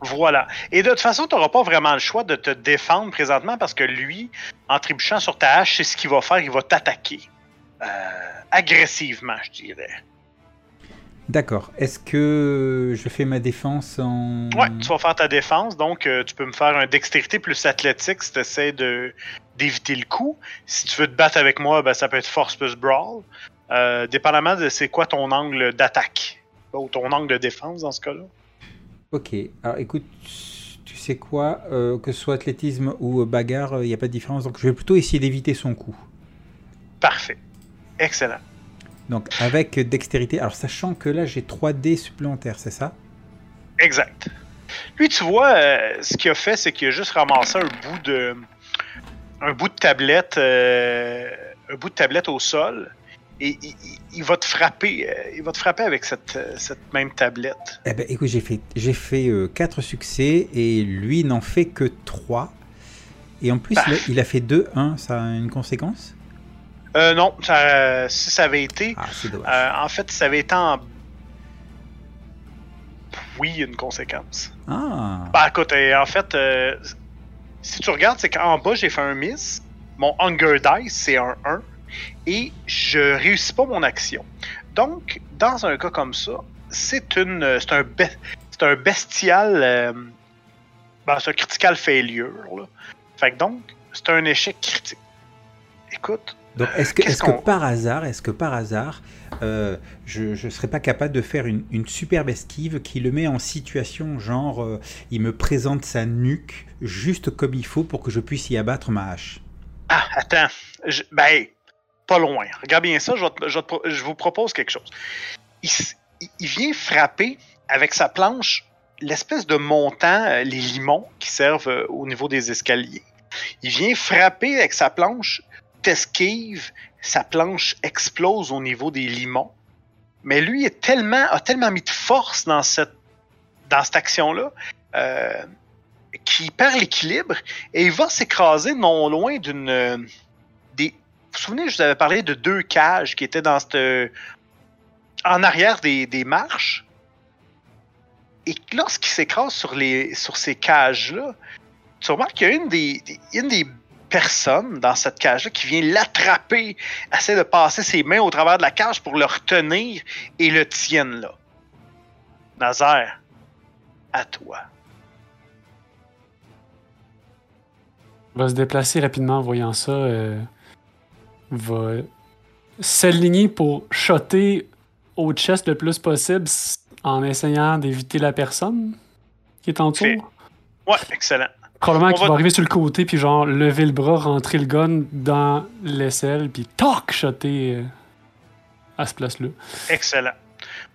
Voilà. Et de toute façon, tu n'auras pas vraiment le choix de te défendre présentement parce que lui, en trébuchant sur ta hache, c'est ce qu'il va faire. Il va t'attaquer. Euh, agressivement, je dirais. D'accord. Est-ce que je fais ma défense en. Ouais, tu vas faire ta défense, donc euh, tu peux me faire un dextérité plus athlétique si tu essaies de, d'éviter le coup. Si tu veux te battre avec moi, ben, ça peut être force plus brawl. Euh, dépendamment de c'est quoi ton angle d'attaque. Ou ton angle de défense dans ce cas-là. Ok. Alors écoute, tu sais quoi euh, Que ce soit athlétisme ou bagarre, il n'y a pas de différence. Donc je vais plutôt essayer d'éviter son coup. Parfait. Excellent. Donc avec dextérité. Alors sachant que là j'ai 3 dés supplémentaires, c'est ça? Exact. Lui, tu vois, euh, ce qu'il a fait, c'est qu'il a juste ramassé un bout de. un bout de tablette. euh, un bout de tablette au sol. Et il, va te frapper. euh, il va te frapper avec cette, cette même tablette. Eh ben écoute, j'ai fait, j'ai fait 4 succès et lui n'en fait que 3. Et en plus, il a, il a fait 2, 1, ça a une conséquence? Euh, non, ça- si ça avait été. Ah, euh, en fait, si ça avait été en. Oui, une conséquence. Ah, Bah écoute, euh, en fait, euh, si tu regardes, c'est qu'en bas, j'ai fait un miss. Mon Hunger Dice, c'est un 1. Et je réussis pas mon action. Donc, dans un cas comme ça, c'est une, c'est un, be- c'est un bestial. ben, c'est un critical failure. Là. Fait que donc, c'est un échec critique. Écoute, donc est-ce que, par hasard, est-ce que par hasard, euh, je ne serais pas capable de faire une, une superbe esquive qui le met en situation, genre, euh, il me présente sa nuque juste comme il faut pour que je puisse y abattre ma hache? Ah, attends. Je- ben, pas loin. Regarde bien ça, je, vais te- je vais te pro- je vous propose quelque chose. Il, il- vient frapper avec sa planche l'espèce de montant, euh, les limons qui servent au niveau des escaliers. Il vient frapper avec sa planche, t'esquive, sa planche explose au niveau des limons. Mais lui est tellement, a tellement mis de force dans cette, dans cette action-là euh, qu'il perd l'équilibre et il va s'écraser non loin d'une. euh, des... Vous vous souvenez, je vous avais parlé de deux cages qui étaient dans cette. en arrière des, des marches. et lorsqu'il s'écrase sur, les, sur ces cages-là, tu remarques qu'il y a une des- une des personnes dans cette cage-là qui vient l'attraper, essaie de passer ses mains au travers de la cage pour le retenir et le tienne là. Nazaire, à toi. va se déplacer rapidement en voyant ça. euh, va s'aligner pour shotter au chest le plus possible en essayant d'éviter la personne qui est en tour. Ouais, excellent. Probablement qu'il va- va arriver sur le côté puis genre lever le bras, rentrer le gun dans l'aisselle puis toc shotter euh, à ce place-là. Excellent.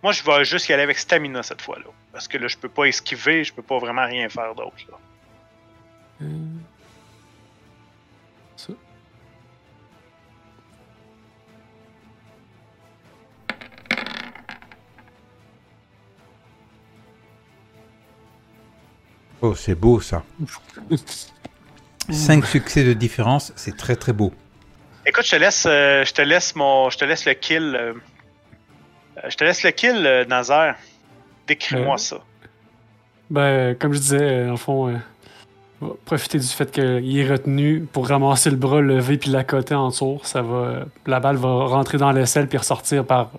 Moi, je vais juste y aller avec stamina cette fois-là. Parce que là, je peux pas esquiver, je peux pas vraiment rien faire d'autre. là. Euh, Oh, c'est beau ça. 5 succès de différence, c'est très très beau. Écoute, je te laisse, euh, je te laisse mon, je te laisse le kill. euh, euh, je te laisse le kill, euh, Nazaire. Décris-moi Euh, ça. Ben, comme je disais, euh, en fond, euh, va profiter du fait qu'il est retenu pour ramasser le bras levé puis l'accoter en dessous. Ça va, la balle va rentrer dans l'aisselle puis ressortir par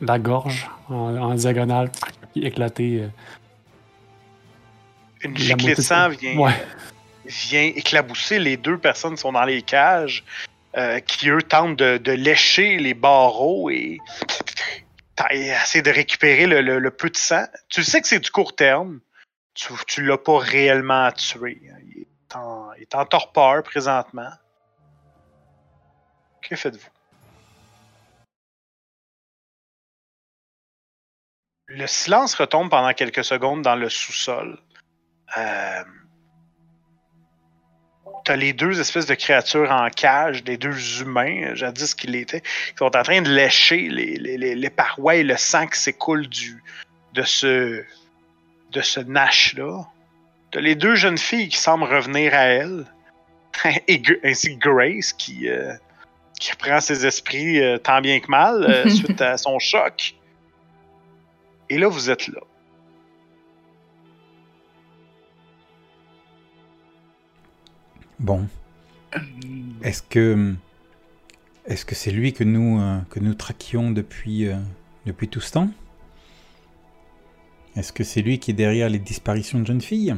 la gorge en, en diagonale puis éclater. euh, Une giclée de sang vient, Ouais. vient éclabousser les deux personnes qui sont dans les cages, euh, qui eux tentent de, de lécher les barreaux et essayer de récupérer le, le- le peu de sang. Tu sais que c'est du court terme. Tu, tu l'as pas réellement tué. Il est en, il est en torpeur présentement. Que faites-vous? Le silence retombe pendant quelques secondes dans le sous-sol. Euh, T'as les deux espèces de créatures en cage, les deux humains, jadis qu'ils l'étaient, qui sont en train de lécher les, les, les, parois et le sang qui s'écoule du de ce de ce Nash-là. T'as les deux jeunes filles qui semblent revenir à elle, et, ainsi que Grace qui, euh, qui reprend ses esprits euh, tant bien que mal euh, suite à son choc. Et là, vous êtes là. Bon, est-ce que est-ce que c'est lui que nous euh, que nous traquions depuis euh, depuis tout ce temps? Est-ce que c'est lui qui est derrière les disparitions de jeunes filles?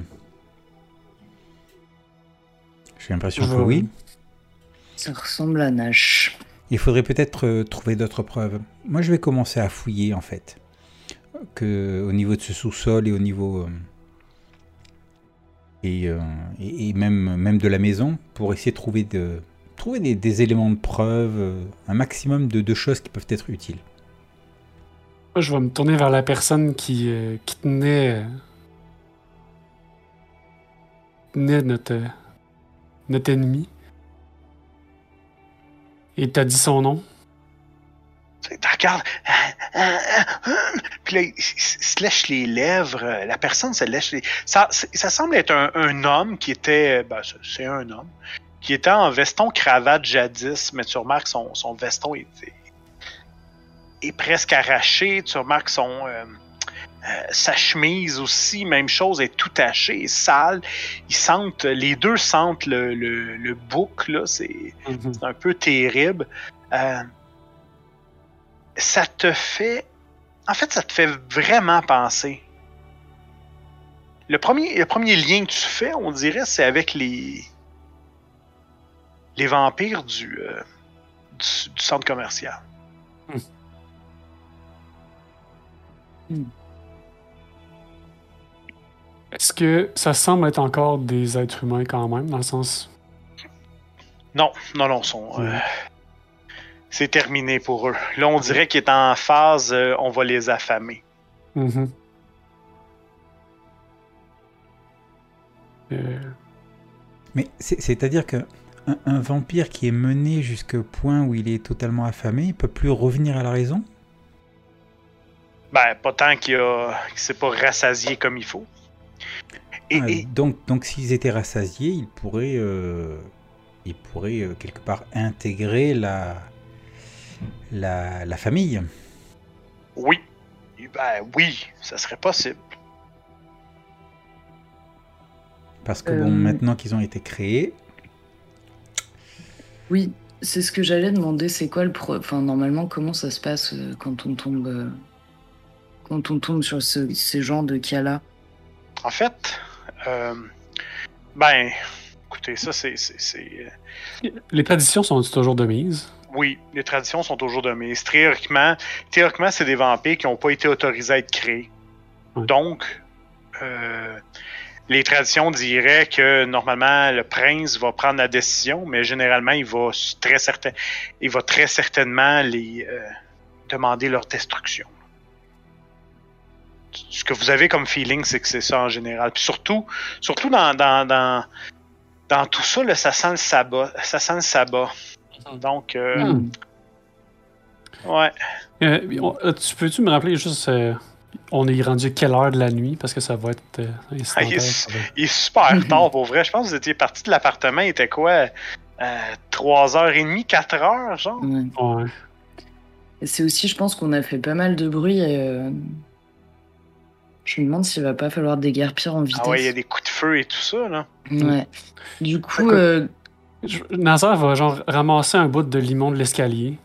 J'ai l'impression que Euh, oui. Ça ressemble à Nash. Il faudrait peut-être euh, trouver d'autres preuves. Moi, je vais commencer à fouiller en fait, que au niveau de ce sous-sol et au niveau euh, et, euh, et, même même de la maison pour essayer de trouver de trouver des, éléments de preuve, euh, un maximum de, choses qui peuvent être utiles. Moi, je vais me tourner vers la personne qui, euh, tenait, euh, tenait notre, notre ennemi. Et t'as dit son nom. T'en regardes. Puis là, il, se lèche les lèvres. euh, La personne se lèche les. Ça, ça semble être un, un homme qui était. Ben, c'est- un homme. Qui était en veston cravate jadis, mais tu remarques son, son veston est, est presque arraché. Tu remarques son. euh, euh, sa chemise aussi, même chose, est tout tachée, sale. Ils sentent, les deux sentent le, le, le bouc, là, c'est c'est un peu terrible. Euh, ça te fait. En fait, ça te fait vraiment penser. Le premier, le premier lien que tu fais, on dirait, c'est avec les. les vampires du, euh, du, du centre commercial. Est-ce que ça semble être encore des êtres humains quand même, dans le sens? Non, non, non, sont, euh, Ouais. C'est terminé pour eux. Là, on dirait qu'il est en phase, euh, on va les affamer. Mhm. Euh, Mais c'est- c'est-à-dire que un, un vampire qui est mené jusqu'au point où il est totalement affamé, il peut plus revenir à la raison? Ben, pas tant qu'il a, qu'il s'est pas rassasié comme il faut. Et, Ah, et- Donc, donc s'ils étaient rassasiés, ils pourraient, euh, ils pourraient euh, quelque part intégrer la, la, la famille. oui, ben oui, ça serait possible. Parce que bon, Euh. maintenant qu'ils ont été créés, Oui, c'est ce que j'allais demander. C'est quoi le pro... Enfin, normalement, comment ça se passe euh, quand on tombe, euh, quand on tombe sur ce, ces genres de cas-là En fait, euh, ben, écoutez, ça c'est. Les traditions sont toujours de mise. Oui, les traditions sont toujours de mise. Théoriquement, théoriquement c'est des vampires qui n'ont pas été autorisés à être créés. Donc, euh, les traditions diraient que normalement le prince va prendre la décision, mais généralement il va très certain, il va très certainement les euh, demander leur destruction. Ce que vous avez comme feeling, c'est que c'est ça en général. Puis surtout, surtout dans, dans, dans, dans tout ça, là, ça sent le sabbat. Ça sent le sabbat. Donc, euh, Hmm. ouais. Euh, euh, tu peux-tu me rappeler juste, euh, on est rendu quelle heure de la nuit? Parce que ça va être euh, Ah, Il est super tard pour vrai. Je pense que vous étiez parti de l'appartement, il était quoi? Euh, 3h30, 4h, genre? Ouais. Ouais. Et c'est aussi, je pense qu'on a fait pas mal de bruit. Et, euh, Je me demande s'il va pas falloir déguerpir en vitesse. Ah ouais, il y a des coups de feu et tout ça, là. Ouais. Du coup, euh, Nazar va genre ramasser un bout de limon de l'escalier,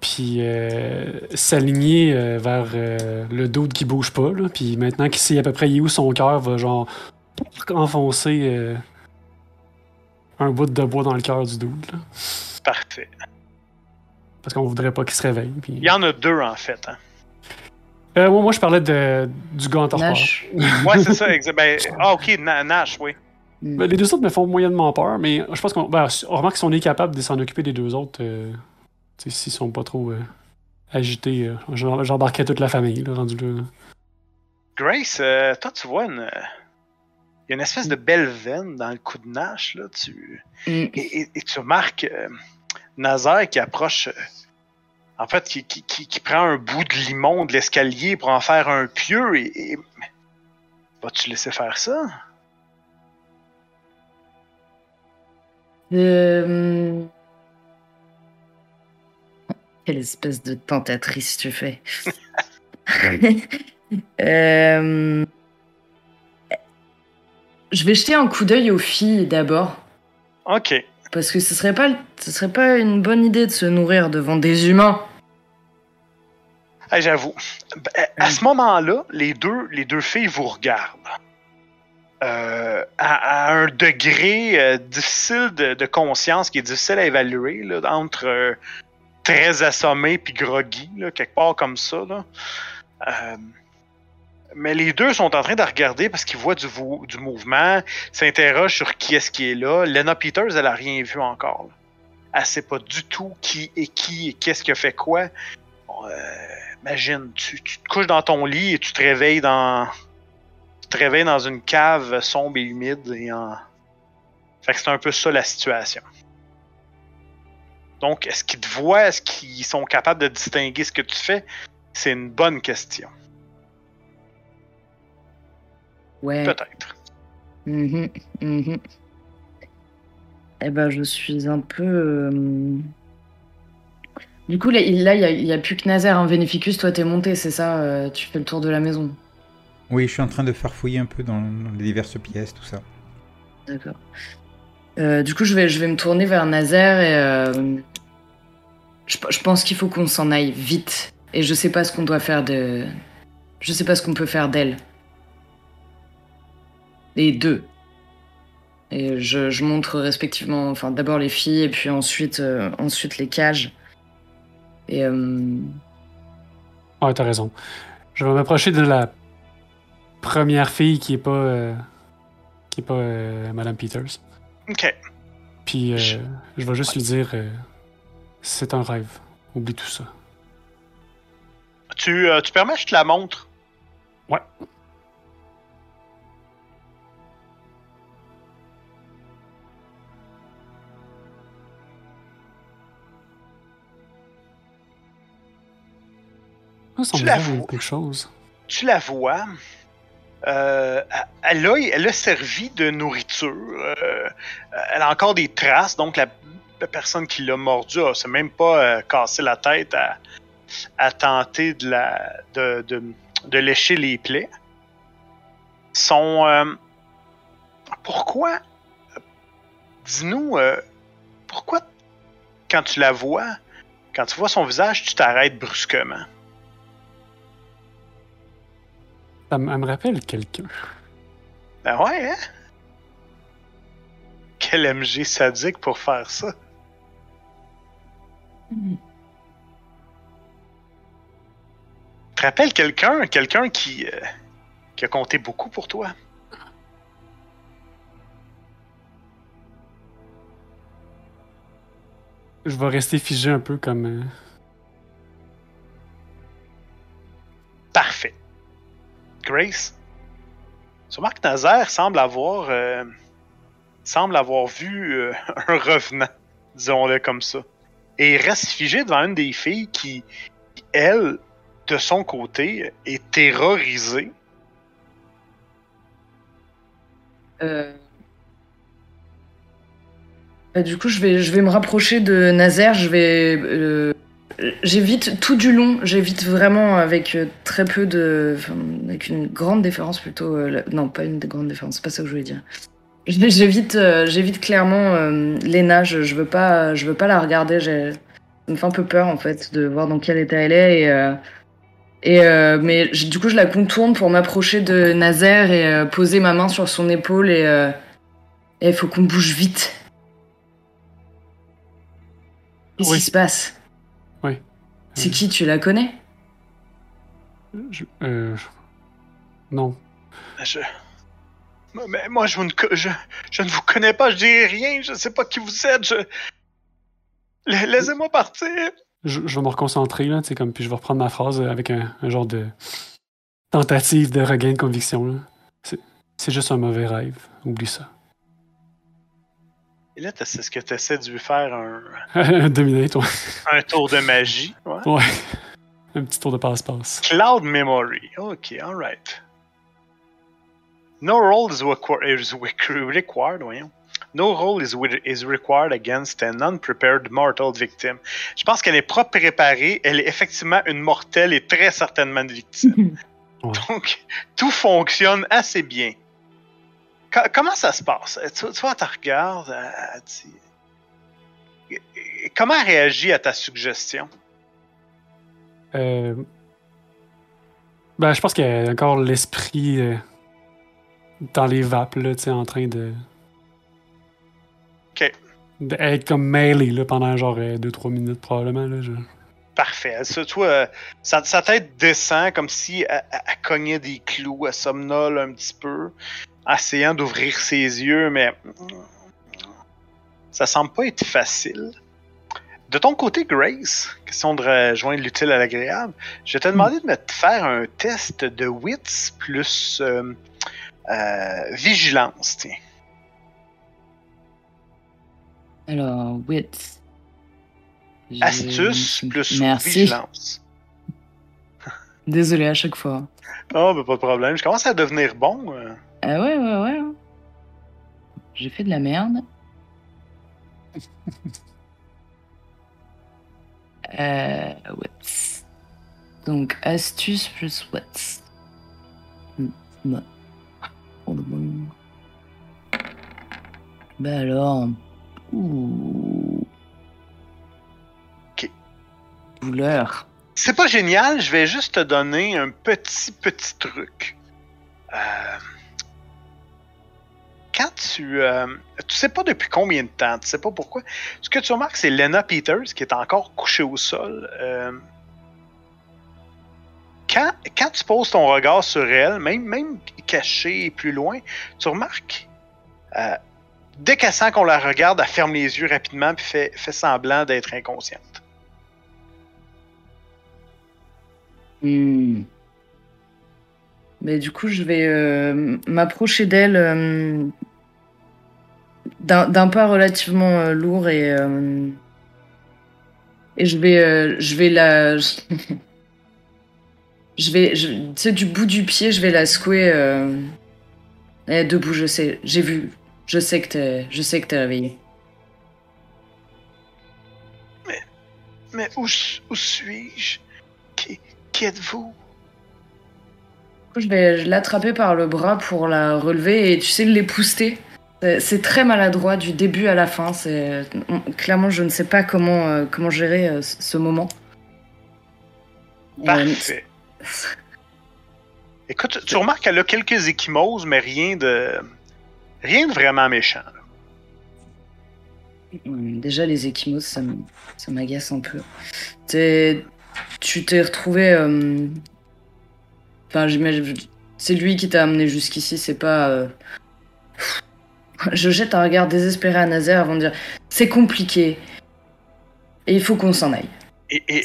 puis euh, s'aligner euh, vers euh, le dos qui bouge pas, là, puis maintenant qu'il sait à peu près où son cœur, va genre enfoncer euh, un bout de bois dans le cœur du dude, là, Parfait. parce qu'on voudrait pas qu'il se réveille. Puis... Il y en a deux, en fait. Hein. Euh, moi, moi, je parlais de, du gars en torpeur. Ouais, c'est ça, exact. Ben, ah, ok, Na- Nash, oui. Hmm. Ben, les deux autres me font moyennement peur, mais je pense qu'on ben, on remarque si on est capable de s'en occuper des deux autres, euh, s'ils sont pas trop euh, agités, euh, j'en- j'embarquerai toute la famille, là, rendu là. Grace, euh, toi, tu vois, une... il y a une espèce de belle veine dans le coup de Nash, là. Tu... Hmm. Et, et- et tu remarques euh, Nazaire qui approche. euh, en fait, qui, qui, qui- qui prend un bout de limon de l'escalier pour en faire un pieu et. et- Vas-tu laisser faire ça? Euh, Quelle espèce de tentatrice tu fais. Euh, Je vais jeter un coup d'œil aux filles d'abord. Ok. Parce que ce serait pas, ce serait pas une bonne idée de se nourrir devant des humains. Ah, J'avoue. Ben, À ce moment-là, les deux, les deux filles vous regardent. Euh, à, un degré euh, difficile de, conscience qui est difficile à évaluer, là, entre euh, très assommé puis groggy, là, quelque part comme ça. Là. Mais les deux sont en train de regarder parce qu'ils voient du, mouvement, s'interrogent sur qui est-ce qui est là. Lena Peters, elle a rien vu encore. là. Elle sait pas du tout qui est qui et qu'est-ce qui a fait quoi. Imagine, tu, tu te couches dans ton lit et tu te réveilles dans. Te réveilles dans une cave sombre et humide et en. Fait que c'est un peu ça la situation. Donc, est-ce qu'ils te voient? Est-ce qu'ils sont capables de distinguer ce que tu fais? C'est une bonne question. Ouais. Peut-être. Mhm. Eh ben, je suis un peu. euh, Du coup, là, il là, il y a, plus que Nazaire. Hein. Vénéficus, toi, t'es monté, c'est ça euh, Tu fais le tour de la maison. Oui, je suis en train de faire fouiller un peu dans, dans les diverses pièces, tout ça. D'accord. Euh, du coup, je vais, je vais me tourner vers Nazaire et. euh, Je, je pense qu'il faut qu'on s'en aille vite. Et je sais pas ce qu'on doit faire de. Je sais pas ce qu'on peut faire d'elle. Les deux. Et je, je montre respectivement, enfin d'abord les filles et puis ensuite, euh, ensuite les cages. Et euh, Ouais, t'as raison. Je vais m'approcher de la première fille qui est pas. euh, qui est pas euh, Madame Peters. Ok. Puis euh, Je- je vais juste lui dire euh, c'est un rêve. Oublie tout ça. Tu, tu permets que je te la montre? Ouais. Ça Tu la vois? quelque chose. tu la vois? Euh, elle, a, servi de nourriture. euh, elle a encore des traces, donc la, personne qui l'a mordu a s'est même pas euh, cassé la tête à, tenter de, de, lécher les plaies. Son, euh, pourquoi, dis-nous, pourquoi quand tu la vois, quand tu vois son visage, tu t'arrêtes brusquement? Ça me, elle me rappelle quelqu'un. Ben ouais, hein? Quel MG sadique pour faire ça. Tu te rappelles quelqu'un, quelqu'un qui, euh, qui a compté beaucoup pour toi? Je vais rester figé un peu comme. euh, Parfait. Grace, remarques que Nazaire semble avoir, euh, vu euh, un revenant, disons-le comme ça. Et il reste figé devant une des filles qui, elle, de son côté, est terrorisée. Euh... bah, du coup, je vais, je vais me rapprocher de Nazaire. Je vais. J'évite tout du long. J'évite vraiment avec euh, très peu de. enfin, avec une grande différence plutôt. euh, Non, pas une grande différence, c'est pas ça que je voulais dire. J'évite euh, j'évite clairement euh, Lena. Je, je, veux pas, je veux pas la regarder. j'ai- Ça me fait un peu peur en fait de voir dans quel état elle est. Et, et, mais du coup, je la contourne pour m'approcher de Nazaire et poser ma main sur son épaule. Et il faut qu'on bouge vite. Qu'est-ce qui se passe? C'est qui Tu la connais? Je- euh, je- Non. Je... Mais moi, je, vous ne co- je, je ne vous connais pas, je dis rien, je sais pas qui vous êtes, je... La- Laissez-moi partir. Je, je vais me reconcentrer, là, tu sais, comme, puis je vais reprendre ma phrase avec un, un genre de tentative de regain de conviction. C'est juste un mauvais rêve. Oublie ça. Et là, c'est ce que tu essaies de lui faire un, Un Dominate, ouais. un tour de magie. Ouais. ouais. Un petit tour de passe-passe. Cloud Memory. Ok, alright. No roll is, requ- is requ- required, voyons. No roll is, is required against an unprepared mortal victim. Je pense qu'elle est pas préparée, elle est effectivement une mortelle et très certainement une victime. Ouais. Donc, tout fonctionne assez bien. Co- comment ça se passe? Tu, tu vois, elle te regarde, elle dit... Comment elle réagit à ta suggestion? Euh, Ben, je pense qu'il y a encore l'esprit euh, dans les vapes, là, tu sais, en train de. Ok. D'être comme mêlé, là, pendant genre 2-3 minutes, probablement, là. je- Parfait. Ça, euh, sa, sa tête descend comme si elle, elle- elle cognait des clous, elle somnole un petit peu, essayant d'ouvrir ses yeux, mais ça semble pas être facile. De ton côté, Grace, question de rejoindre l'utile à l'agréable, je vais te demander de me faire un test de wits plus euh, euh, vigilance. Tiens. Alors, wit. J'ai- Astuce plus Merci. vigilance. Désolé à chaque fois. Oh, ben pas de problème. Je commence à devenir bon. Ah ouais, ouais, ouais. J'ai fait de la merde. euh, wits. Donc, astuce plus wits. Hmm, ouais. Oh. Bah alors. Ouh. Ok. Douleur. C'est pas génial, je vais juste te donner un petit, petit truc. Euh, Quand tu. euh, Tu sais pas depuis combien de temps, tu sais pas pourquoi. Ce que tu remarques, c'est Lena Peters qui est encore couchée au sol. Euh, Quand, quand tu poses ton regard sur elle, même, même cachée plus loin, tu remarques. euh, Dès qu'elle sent qu'on la regarde, elle ferme les yeux rapidement puis fait, fait semblant d'être inconsciente. Hmm. Mais du coup, je vais m'approcher d'elle d'un pas relativement euh, lourd et euh, et je vais euh, je vais la je vais je, tu sais du bout du pied, je vais la secouer. Elle est debout, je sais, j'ai vu, je sais que t'es je sais que t'es réveillée. Mais où, s- où suis-je? Qui, qui êtes-vous? Je vais l'attraper par le bras pour la relever et tu sais l'épouster. C'est- C'est très maladroit du début à la fin. C'est clairement je ne sais pas comment euh, comment gérer euh, ce moment. Euh, Parfait. Écoute, tu remarques qu'elle a quelques échymoses, mais rien de. Rien de vraiment méchant. Hum, Déjà, les échymoses, ça m'agace un peu. T'es- Tu t'es retrouvé. euh, Enfin, j'imagine. C'est lui qui t'a amené jusqu'ici, c'est pas. Euh, Je jette un regard désespéré à Nazaire avant de dire C'est compliqué. Et il faut qu'on s'en aille. Et, et- et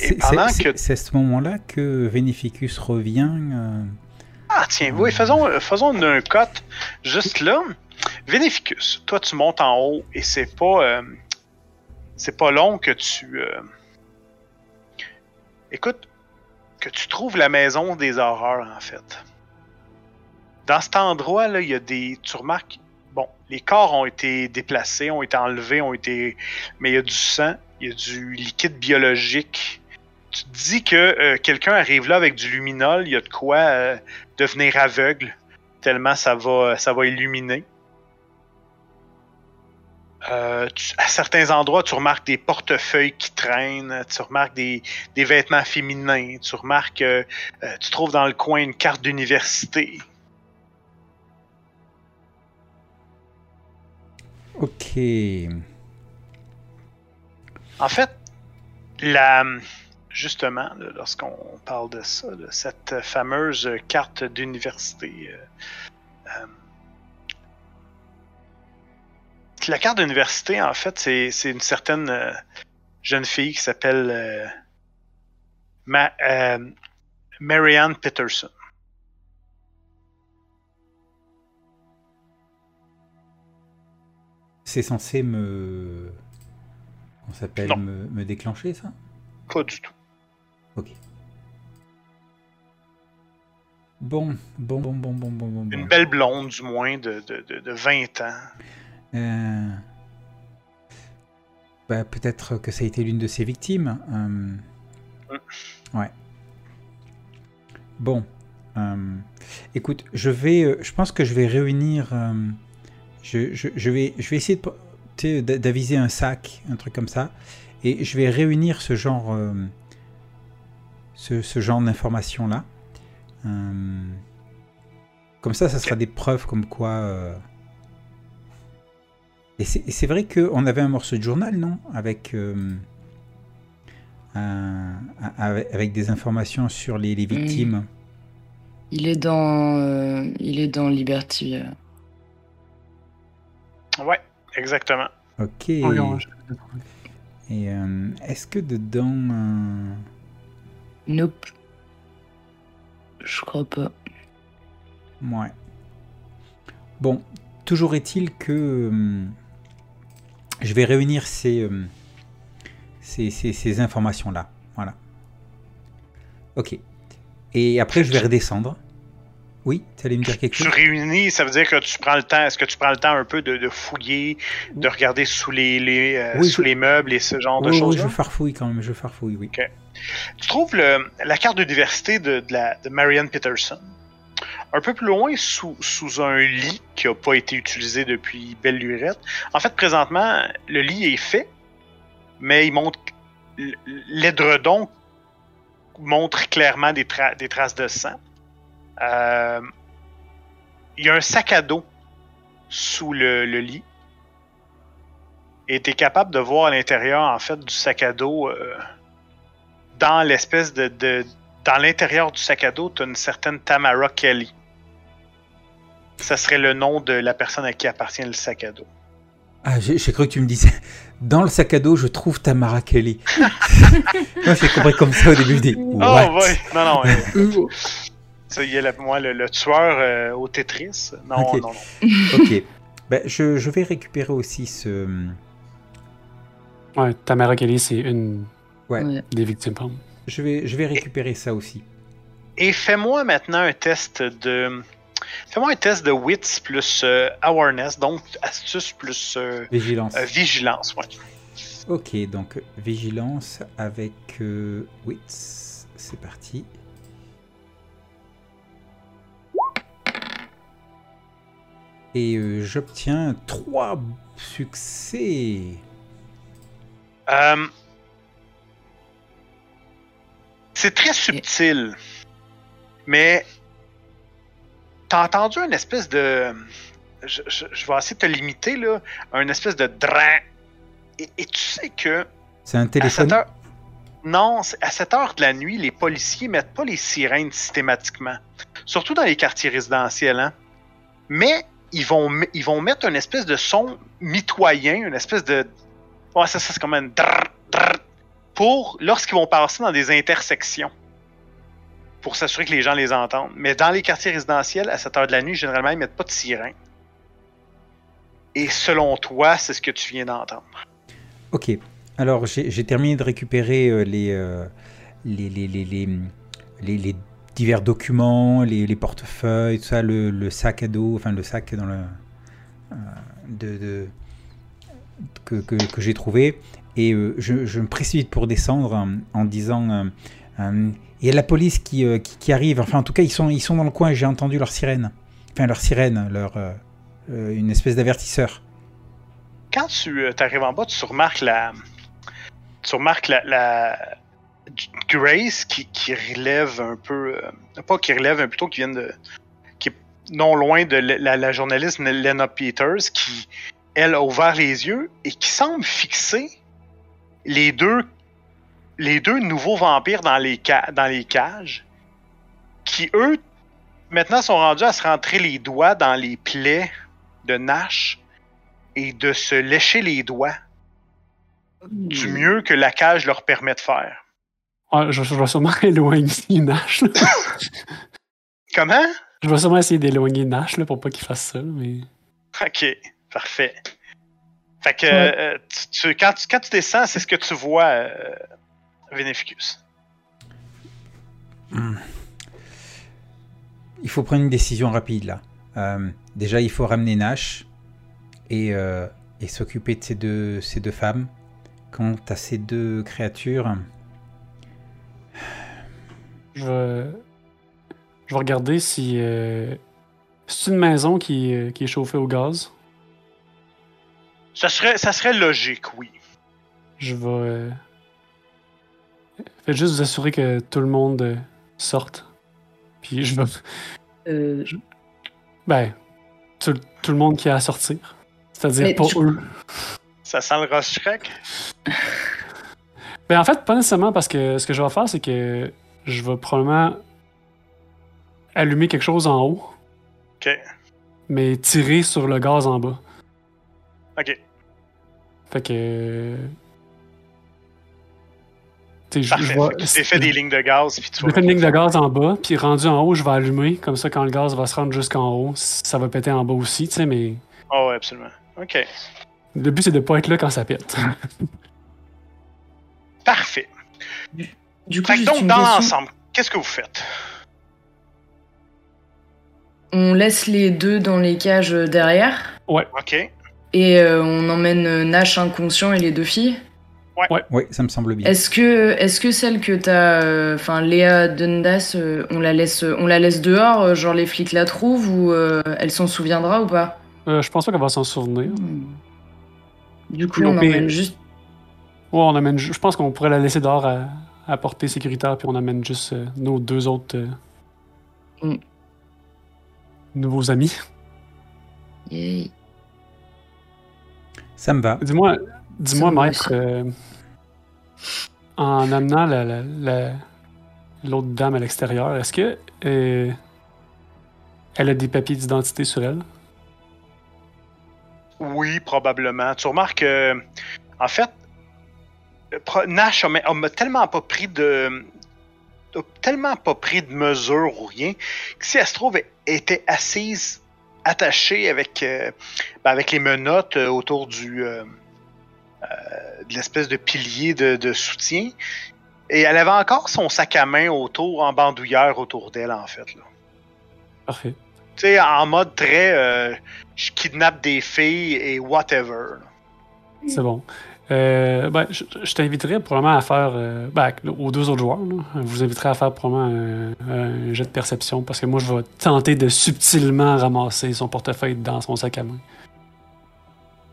C'est à ce moment-là que Vénificus revient. euh, Ah, tiens, oui, faisons, faisons un cut juste là. Vénéficus, toi, tu montes en haut et c'est pas. euh, c'est pas long que tu. euh, écoute, que tu trouves la maison des horreurs, en fait. Dans cet endroit-là, il y a des. Tu remarques. Les corps ont été déplacés, ont été enlevés, ont été. Mais il y a du sang, il y a du liquide biologique. Tu te dis que euh, quelqu'un arrive là avec du luminol, il y a de quoi euh, devenir aveugle, tellement ça va, ça va illuminer. Euh, à certains endroits, tu remarques des portefeuilles qui traînent, tu remarques des, des vêtements féminins, tu remarques, tu trouves dans le coin une carte d'université. Ok. En fait, la, justement, lorsqu'on parle de ça, de cette fameuse carte d'université, euh, euh, la carte d'université, en fait, c'est une certaine euh, jeune fille qui s'appelle Ma- Marianne Peterson. C'est censé me. On s'appelle me, me déclencher ça? Pas du tout. Ok. Bon, bon, bon, bon, bon, bon, bon. Une belle blonde, du moins, de, de, de, de 20 ans. Euh, bah, peut-être que ça a été l'une de ses victimes. euh, Ouais. Bon. euh, Écoute, je vais. Je pense que je vais réunir. Je, je- je vais, je vais essayer d'aviser un sac, un truc comme ça, et je vais réunir ce genre, euh, ce, ce genre d'informations là. Euh, Comme ça, ça sera des preuves comme quoi. euh, et c'est vrai qu'on avait un morceau de journal, non? Avec, avec avec des informations sur les, les victimes. Il est dans. il est dans Liberty. Ouais, exactement. Ok. Je- Et euh, est-ce que dedans. euh, Nope. Je crois pas. Ouais. Bon, toujours est-il que euh, je vais réunir ces, euh, ces, ces- ces informations-là. Voilà. Ok. Et après, je vais redescendre. Oui, tu allais me dire quelque Tu chose? réunis, ça veut dire que tu prends le temps. Est-ce que tu prends le temps un peu de, de fouiller, de regarder sous les, les, euh, Oui, sous je- les meubles et ce genre de Oui, oui, je farfouille quand même, je farfouille, oui. Tu trouves le- la carte de diversité de, de la, de Marianne Peterson. Un peu plus loin, sous, sous un lit qui n'a pas été utilisé depuis belle lurette? En fait, présentement, le lit est fait, mais il montre. L'édredon montre clairement des, tra- des traces de sang. Euh, il y a un sac à dos sous le, le lit. Et tu es capable de voir à l'intérieur, en fait, du sac à dos. euh, dans l'espèce de, de- Dans l'intérieur du sac à dos, tu as une certaine Tamara Kelly. Ça serait le nom de la personne à qui appartient le sac à dos. Ah, j'ai cru que tu me disais, dans le sac à dos, je trouve Tamara Kelly. Moi, j'ai compris comme ça au début. Je dis, Oh, what? ouais. Non, non. euh, ça y est, le- moi, le, le tueur euh, au Tetris. Non, Ok. non, non. Ok. Ben, je, je vais récupérer aussi ce. Ouais, Tamara Kelly, c'est une Ouais. Des victimes. pardon. Je vais, je vais récupérer ça aussi. Et fais-moi maintenant un test de. Fais-moi un test de wits plus euh, awareness, donc astuce plus euh, Vigilance. euh, vigilance. Ouais. Ok, donc vigilance avec euh, wits. C'est parti. Et euh, j'obtiens trois succès. Euh, c'est très subtil, mais t'as entendu une espèce de. Je, je- je vais essayer de te limiter, là. Un espèce de drain. Et, et tu sais que. C'est un téléphone? heure... Non, à cette heure de la nuit, les policiers mettent pas les sirènes systématiquement. Surtout dans les quartiers résidentiels, hein. Mais ils vont, ils vont mettre une espèce de son mitoyen, une espèce de. Ouais, ça, ça c'est comme un drrr, drrr, pour lorsqu'ils vont passer dans des intersections. Pour s'assurer que les gens les entendent. Mais dans les quartiers résidentiels, à cette heure de la nuit, généralement, ils mettent pas de sirène. Et selon toi, c'est ce que tu viens d'entendre. Ok. Alors, j'ai terminé de récupérer euh, les, euh, les, les, les, les- les divers documents, les, les portefeuilles, tout ça, le, sac à dos, enfin le sac dans le, euh, que, j'ai trouvé. Et euh, je, me précipite pour descendre en disant euh, il y a la police qui, arrive. Enfin, en tout cas, ils sont, ils sont dans le coin. J'ai entendu leur sirène. Enfin, leur sirène, leur, une espèce d'avertisseur. quand tu arrives en bas, tu remarques la. Tu remarques la- Grace qui, qui relève un peu. euh, pas qui relève, mais plutôt qui vient de. qui est non loin de la, journaliste Lena Peters qui, elle, a ouvert les yeux et qui semble fixer les deux. les deux nouveaux vampires dans les, ca- dans les cages qui, eux, maintenant sont rendus à se rentrer les doigts dans les plaies de Nash et de se lécher les doigts du mieux que la cage leur permet de faire. Ah, je, je vais sûrement éloigner Nash. là. Comment? je vais sûrement essayer d'éloigner Nash là, pour pas qu'il fasse ça. Mais... Ok, parfait. Fait que Ouais. euh, tu- tu- quand, tu, quand tu descends, c'est ce que tu vois, euh, Veneficus. Il faut prendre une décision rapide là. Euh, déjà, il faut ramener Nash et, euh, et s'occuper de ces deux, ces deux femmes. Quant à ces deux créatures, Je vais, je vais regarder si. euh, C'est une maison qui, euh, qui est chauffée au gaz. Ça serait, ça serait logique, oui. Je vais. euh, Faites juste vous assurer que tout le monde sorte. Puis je vais. Euh, Ben, tout, tout le monde qui a à sortir. C'est-à-dire pas tu- eux. Ça sent le Ross Shrek? Ben, en fait, pas nécessairement parce que ce que je vais faire, c'est que je vais probablement allumer quelque chose en haut, Ok, mais tirer sur le gaz en bas. ok. Fait que. Tu sais, je- je Fait fait des lignes de gaz, puis tu fais une ligne de gaz en bas, puis rendu en haut, je vais allumer. Comme ça, quand le gaz va se rendre jusqu'en haut, ça va péter en bas aussi, tu sais, mais Oh, ouais, absolument. Ok. le but, c'est de pas être là quand ça pète. Parfait. Du coup, donc, dans l'ensemble, qu'est-ce que vous faites? On laisse les deux dans les cages derrière Ok. et euh, on emmène Nash inconscient et les deux filles. oui, ça me semble bien. Est-ce que, est-ce que celle que t'as, euh, enfin Léa Dundas, euh, on la laisse, on la laisse dehors, euh, genre les flics la trouvent ou euh, elle s'en souviendra ou pas? Euh, je pense pas qu'elle va s'en souvenir. Hmm. Du coup, on emmène juste. Ouais, on amène. Je pense qu'on pourrait la laisser dehors à, à portée sécuritaire, puis on amène juste euh, nos deux autres euh, Mm. nouveaux amis. Yay. Ça me va. Dis-moi, dis-moi, maître, euh, en amenant la, la- la- l'autre dame à l'extérieur, est-ce que euh, elle a des papiers d'identité sur elle? Oui, probablement. Tu remarques que, en fait, Nash a, a- a tellement pas pris de. tellement pas pris de mesures ou rien, que si elle se trouve, elle était assise, attachée avec, euh, ben, avec les menottes euh, autour du. euh, euh, de l'espèce de pilier de, de soutien. Et elle avait encore son sac à main autour, en bandoulière autour d'elle, en fait. Là. Parfait. Tu sais, en mode très. je kidnappe des filles et whatever. là. C'est bon. Euh, ben, je, je t'inviterais probablement à faire, euh, ben, aux deux autres joueurs, là, je vous inviterais à faire probablement un, un jet de perception parce que moi, je vais tenter de subtilement ramasser son portefeuille dans son sac à main.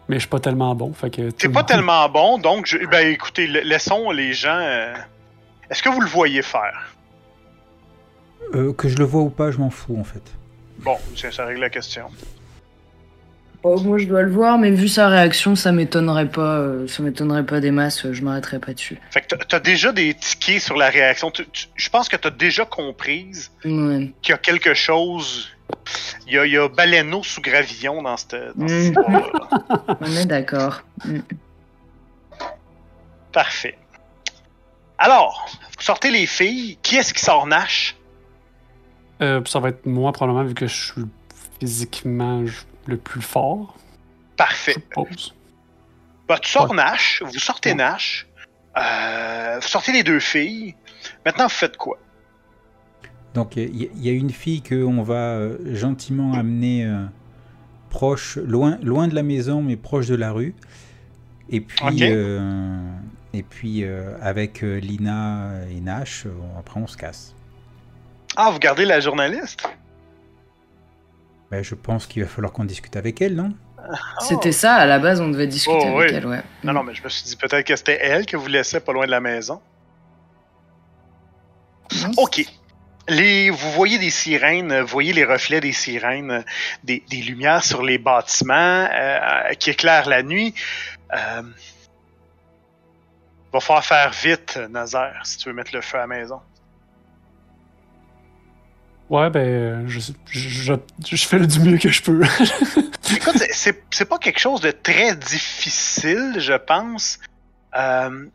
Mais je suis pas tellement bon, fait que... T'es pas tellement bon, donc, je- ben écoutez, la- laissons les gens. euh, Est-ce que vous le voyez faire? Euh, que je le vois ou pas, je m'en fous en fait. Bon, ça, ça règle la question. Oh, moi, je dois le voir, mais vu sa réaction, ça m'étonnerait pas. euh, ça m'étonnerait pas des masses. euh, Je m'arrêterai pas dessus. Fait que t'as- déjà des tickets sur la réaction. Tu- tu- Je pense que t'as déjà comprise Ouais. qu'il y a quelque chose. Il y a, il y a Baleno sous gravillon dans cette, dans cette Mm. histoire-là. On est d'accord. Mm. Parfait. Alors, vous sortez les filles. Qui est-ce qui sort Nash? Euh, ça va être moi probablement vu que je suis physiquement le plus fort, je Parfait. suppose. Bah, tu sors Ouais. Nash, vous sortez Ouais. Nash, euh, vous sortez les deux filles. Maintenant, vous faites quoi? Donc il y, y a une fille qu'on va euh, gentiment amener euh, proche, loin, loin de la maison, mais proche de la rue. Et puis, euh, et puis euh, avec euh, Lina et Nash, euh, après on se casse. Ah, vous gardez la journaliste? Ben, je pense qu'il va falloir qu'on discute avec elle, non? C'était ça, à la base, on devait discuter Oh, avec oui. elle, ouais. Non, non, mais je me suis dit peut-être que c'était elle que vous laissez pas loin de la maison. Non, OK. Les, vous voyez des sirènes, euh, vous voyez les reflets des sirènes, euh, des, des lumières sur les bâtiments euh, qui éclairent la nuit. Euh, va falloir faire vite, Nazaire, si tu veux mettre le feu à la maison. Ouais, ben, euh, je, je, je, je fais le du mieux que je peux. Écoute, c'est- pas quelque chose de très difficile, je pense. Euh,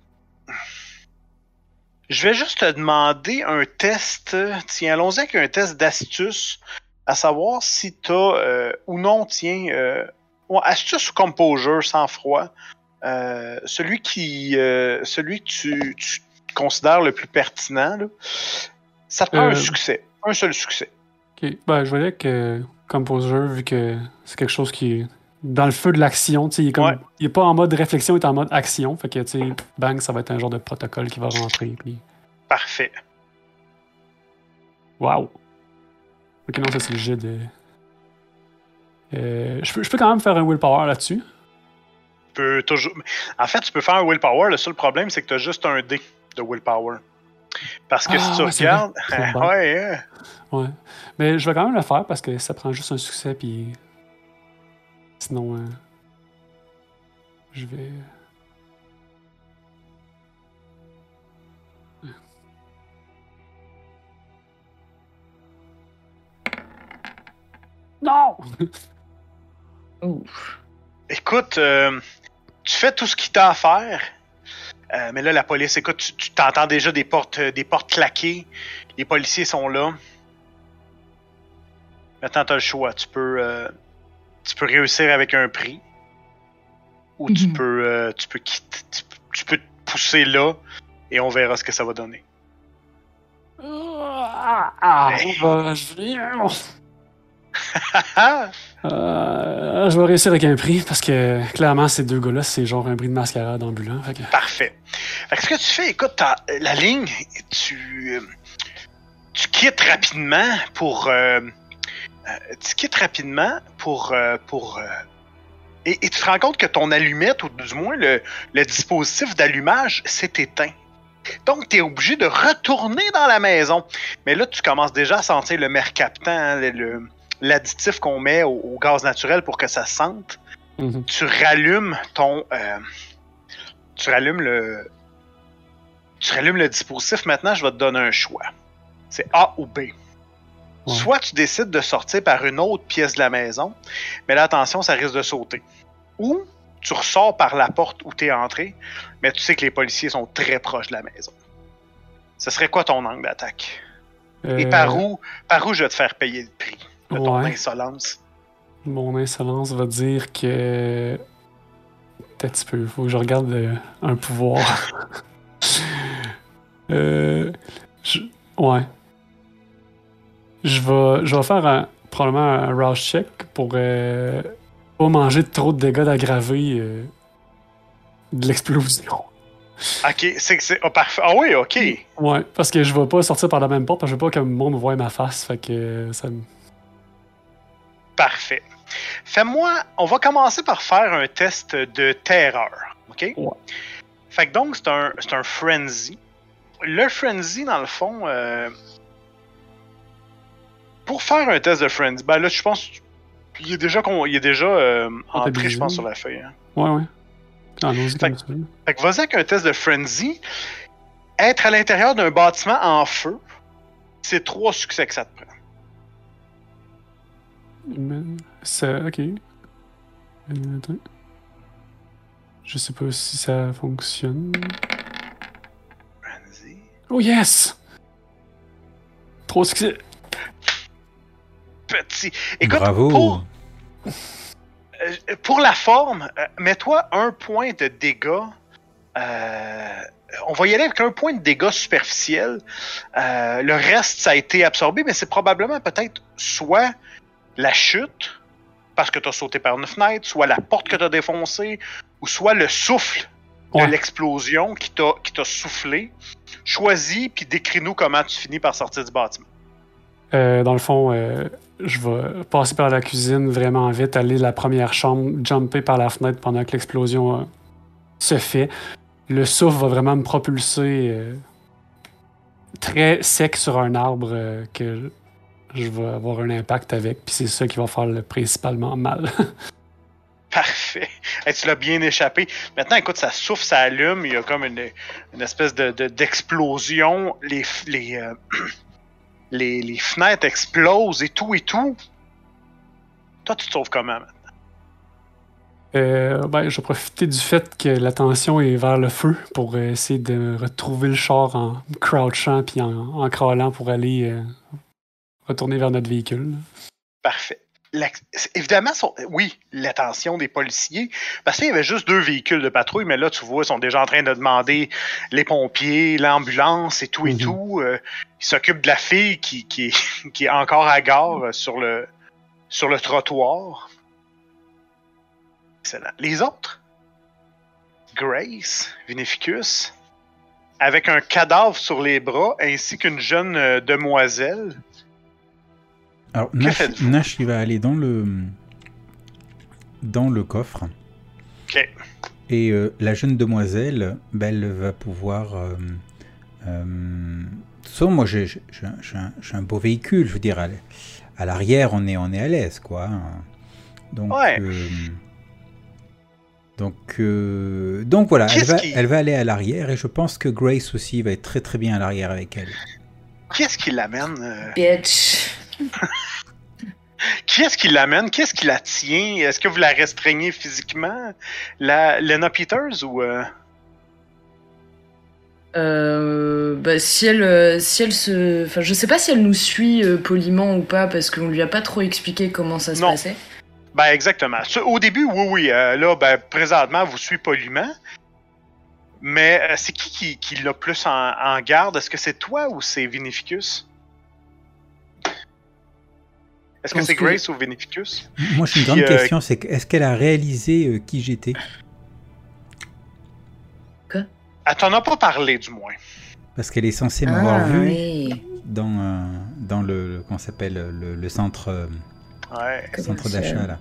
je vais juste te demander un test. Tiens, allons-y avec un test d'astuce, à savoir si tu as ou non, tiens, euh, ouais, astuce ou composure sans froid. Euh, celui qui, euh, celui que tu, tu considères le plus pertinent, là, ça te prend un Euh. succès, un seul succès. Ok, Ben, je voyais avec euh, Composer, vu que c'est quelque chose qui est dans le feu de l'action. tu sais, Il est, comme, Ouais. il est pas en mode réflexion, il est en mode action. Fait que, tu sais, bang, ça va être un genre de protocole qui va rentrer. Puis... Parfait. Waouh! Ok, non, ça c'est le jet de. Euh, je, peux, je peux quand même faire un willpower là-dessus. Peux toujours. En fait, tu peux faire un willpower. Le seul problème, c'est que tu as juste un dé de willpower. Parce que Ah, si tu ouais, regardes. ouais, hein. Ouais. Mais je vais quand même le faire parce que ça prend juste un succès, puis. Sinon. euh, Je vais. Non! Ouf. Écoute, euh, tu fais tout ce qu'il t'a à faire. Euh, mais là, la police, écoute, tu- t'entends déjà des portes, euh, des portes claquer. Les policiers sont là. Maintenant, tu as le choix. Tu peux, euh, tu peux réussir avec un prix. Ou tu Mhm. peux, euh, tu peux quitter, tu, tu peux te pousser là et on verra ce que ça va donner. Ah, ah, Hey. bah, je vais- Ah! Euh, je vais réussir avec un prix parce que clairement, ces deux gars-là, c'est genre un bris de mascarade ambulant. Parfait. Fait que ce que tu fais, écoute, t'as- la ligne, tu, euh, tu quittes rapidement pour, euh, euh, tu quittes rapidement pour, euh, pour, euh, et, et tu te rends compte que ton allumette ou du moins le, le dispositif d'allumage s'est éteint. Donc, tu es obligé de retourner dans la maison. Mais là, tu commences déjà à sentir le mercaptan, hein, le- le- l'additif qu'on met au, au gaz naturel pour que ça sente Mhm. tu rallumes ton. euh, tu rallumes le. Tu rallumes le dispositif. Maintenant, je vais te donner un choix. C'est A ou B. Ouais. Soit tu décides de sortir par une autre pièce de la maison, mais là, attention, ça risque de sauter. Ou tu ressors par la porte où tu es entré, mais tu sais que les policiers sont très proches de la maison. Ce serait quoi ton angle d'attaque? Et Euh, par où, par où je vais te faire payer le prix? De ton Ouais. insolence? Mon insolence va dire que. Peut-être un petit peu. Faut que je regarde euh, un pouvoir. euh, je- Ouais. Je vais, je vais faire un- probablement un rush check pour euh, pas manger trop de dégâts d'aggravés euh, de l'explosion. Ok, c'est que c'est. Ah, parfait. Ah oui, ok. Ouais, parce que je vais pas sortir par la même porte, parce que je veux pas que le monde voie ma face. Fait que ça me. Parfait. Fais-moi. On va commencer par faire un test de terreur. Ok? Ouais. Fait que donc, c'est un, un frenzy. Le frenzy, dans le fond. euh, pour faire un test de frenzy, ben là, je pense. Il est déjà, il est déjà euh, entré, je pense, sur la feuille. hein. Ouais, ouais. Fait comme ça. Fait que vas-y avec un test de frenzy. Être à l'intérieur d'un bâtiment en feu, c'est trois succès que ça te prend. Ça. Ok. Je sais pas si ça fonctionne. Oh yes! Trop succès. Petit. Écoute, Bravo. pour, euh, pour la forme, euh, mets-toi un point de dégâts. euh, on va y aller avec un point de dégâts superficiel. Euh, le reste, ça a été absorbé, mais c'est probablement peut-être soit la chute, parce que tu as sauté par une fenêtre, soit la porte que tu as défoncée, ou soit le souffle de Ouais. l'explosion qui t'a soufflé. Choisis, puis décris-nous comment tu finis par sortir du bâtiment. Euh, dans le fond, euh, je vais passer par la cuisine vraiment vite, aller à la première chambre, jumper par la fenêtre pendant que l'explosion euh, se fait. Le souffle va vraiment me propulser très sec sur un arbre que je vais avoir un impact avec, puis c'est ça qui va faire le principalement mal. Parfait. Hey, tu l'as bien échappé. Maintenant, écoute, ça souffle, ça allume. Il y a comme une, une espèce de, de- d'explosion. Les, euh, les, les fenêtres explosent et tout et tout. Toi, tu te sauves comment? man? Euh, ben, je vais profiter du fait que la tension est vers le feu pour euh, essayer de retrouver le char en crouchant puis en, en crawlant pour aller euh, retourner vers notre véhicule. Parfait. La- évidemment, son- oui, l'attention des policiers, parce qu'il y avait juste deux véhicules de patrouille, mais là, tu vois, ils sont déjà en train de demander les pompiers, l'ambulance et tout et Mhm. tout. Euh, ils s'occupent de la fille qui, qui, est, qui est encore à gare euh, sur le, sur le trottoir. Excellent. Les autres? Grace, Vinificus, avec un cadavre sur les bras, ainsi qu'une jeune euh, demoiselle. Alors, Que Nash, il va aller dans le, dans le coffre. Ok. Et euh, la jeune demoiselle, ben, elle va pouvoir. Euh, euh, de toute façon, moi, j'ai un- un, beau véhicule, je veux dire. À, l'arrière, on est, on est à l'aise, quoi. hein. Donc, Ouais. euh, donc, euh, donc voilà, elle Qu'est-ce va, qui- elle va aller à l'arrière et je pense que Grace aussi va être très très bien à l'arrière avec elle. Qui est-ce qui l'amène? euh, Bitch. Qui est-ce qui l'amène? Qui est-ce qui la tient? Est-ce que vous la restreignez physiquement? La Lena Peters ou... euh, Euh, bah, si elle, euh, si elle se, enfin, je sais pas si elle nous suit euh, poliment ou pas parce qu'on lui a pas trop expliqué comment ça se Non. passait. Ben exactement. Au début, oui, oui. euh, là, ben, présentement, vous suit poliment. Mais c'est qui qui, qui l'a plus en, en garde? Est-ce que c'est toi ou c'est Vinificus? Est-ce que c'est que- Grace ou Vinificus? Moi, j'ai une grande euh, question, c'est que est-ce qu'elle a réalisé euh, qui j'étais? Elle t'en a pas parlé, du moins. Parce qu'elle est censée m'avoir Ah, vu oui. dans, euh, dans le, le- comment ça s'appelle, le, le centre, euh, Ouais. centre d'achat là.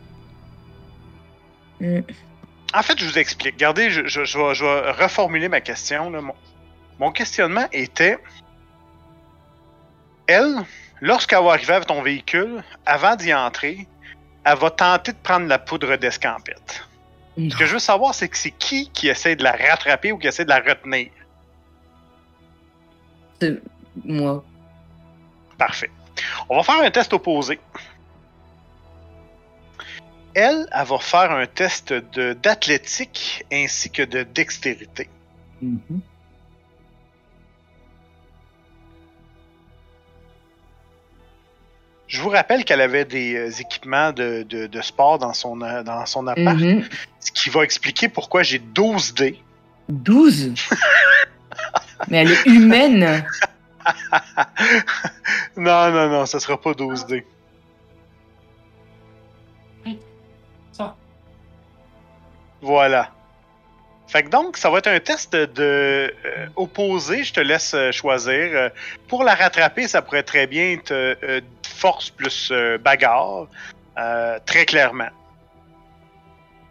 Mm. En fait, je vous explique. Regardez, je, je- je vais, je vais reformuler ma question. là. Mon, mon questionnement était elle, lorsqu'elle va arriver avec ton véhicule, avant d'y entrer, elle va tenter de prendre la poudre d'escampette. Ce que je veux savoir, c'est que c'est qui qui essaie de la rattraper ou qui essaie de la retenir? C'est moi. Parfait. On va faire un test opposé. Elle, elle va faire un test de- d'athlétique ainsi que de dextérité. Mhm. Je vous rappelle qu'elle avait des euh, équipements de, de- de sport dans son, euh, dans son appart, Mhm. ce qui va expliquer pourquoi j'ai 12 dés. 12 Mais elle est humaine non, non, non, ça sera pas 12 dés. Ça. Voilà. Fait que donc, ça va être un test de, euh, opposé. Je te laisse euh, choisir. Euh, pour la rattraper, ça pourrait très bien être euh, force plus euh, bagarre. très clairement.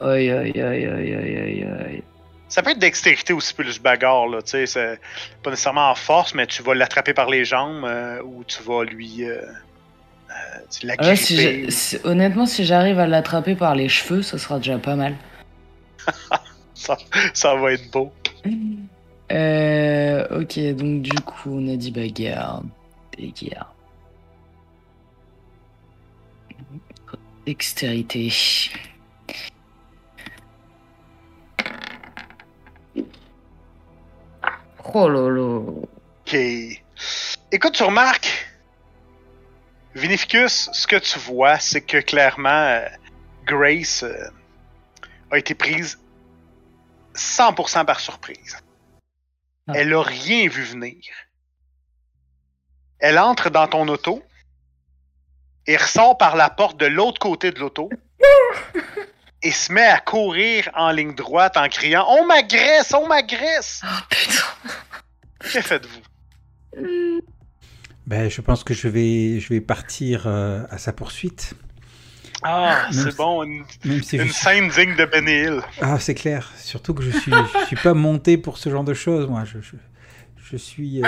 Aïe, aïe, aïe, aïe, aïe, aïe. Ça peut être dextérité aussi plus bagarre, là. Tu sais, c'est pas nécessairement en force, mais tu vas l'attraper par les jambes ou tu vas lui. Tu Ah ouais, si si- honnêtement, si j'arrive à l'attraper par les cheveux, ça sera déjà pas mal. ça, ça va être beau. Euh, ok, donc du coup, on a dit bagarre. Bagarre. Dextérité. Oh lolo. Ok. Écoute, tu remarques, Vinificus, ce que tu vois, c'est que clairement, euh, Grace euh, a été prise 100% par surprise. Ah. Elle a rien vu venir. Elle entre dans ton auto et ressort par la porte de l'autre côté de l'auto et se met à courir en ligne droite en criant On m'agresse, on m'agresse Oh putain. Que faites-vous? Ben, je pense que je vais, je vais partir euh, à sa poursuite. Ah, c'est bon, une, Même si une scène digne de Benny Hill. Ah, c'est clair. Surtout que je suis, je suis pas monté pour ce genre de choses. Moi, je, je, je suis, euh,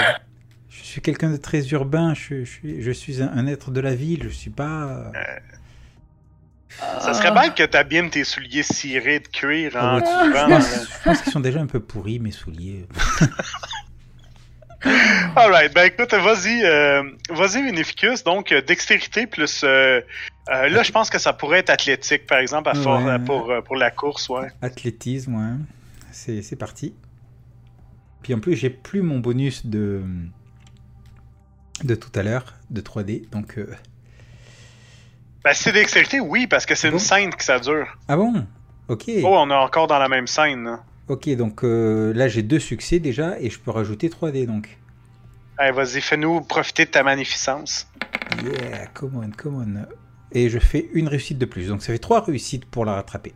je suis quelqu'un de très urbain. Je, suis, je suis un, un être de la ville. Je suis pas. euh, Ça serait bien que t'abîmes tes souliers cirés de cuir en Ah ouais, courant. je pense, qu'ils sont déjà un peu pourris mes souliers. Alright, ben écoute, vas-y, euh, vas-y. Donc, euh, dextérité plus. euh, euh, là, je pense que ça pourrait être athlétique, par exemple, à Ouais. pour, euh, pour la course, ouais. Athlétisme, ouais. C'est, c'est parti. Puis en plus, j'ai plus mon bonus de de tout à l'heure de 3D. Donc euh, Ben, c'est dextérité, oui, parce que c'est Bon? une scène que ça dure. ah bon? Ok. Oh, on est encore dans la même scène. là. Ok, donc euh, là j'ai deux succès déjà et je peux rajouter 3D donc. Allez, vas-y, fais-nous profiter de ta magnificence. Yeah, come on, come on. Et je fais une réussite de plus. Donc ça fait trois réussites pour la rattraper.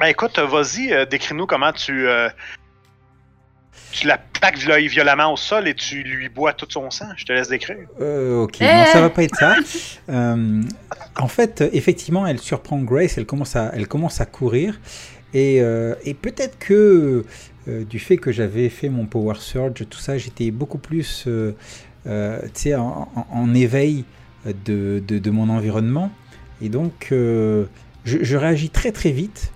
Ben écoute, euh, vas-y, euh, décris-nous comment tu. euh, tu la plaques vi- violemment au sol et tu lui bois tout son sang. Je te laisse décrire. Euh, ok, Eh non, ça va pas être ça. Euh, en fait, effectivement, elle surprend Grace, elle commence à, elle commence à courir. Et, euh, et peut-être que euh, du fait que j'avais fait mon Power Surge, tout ça, j'étais beaucoup plus euh, euh, tu sais, en, en- en éveil de, de- mon environnement. Et donc, euh, je, réagis très très vite,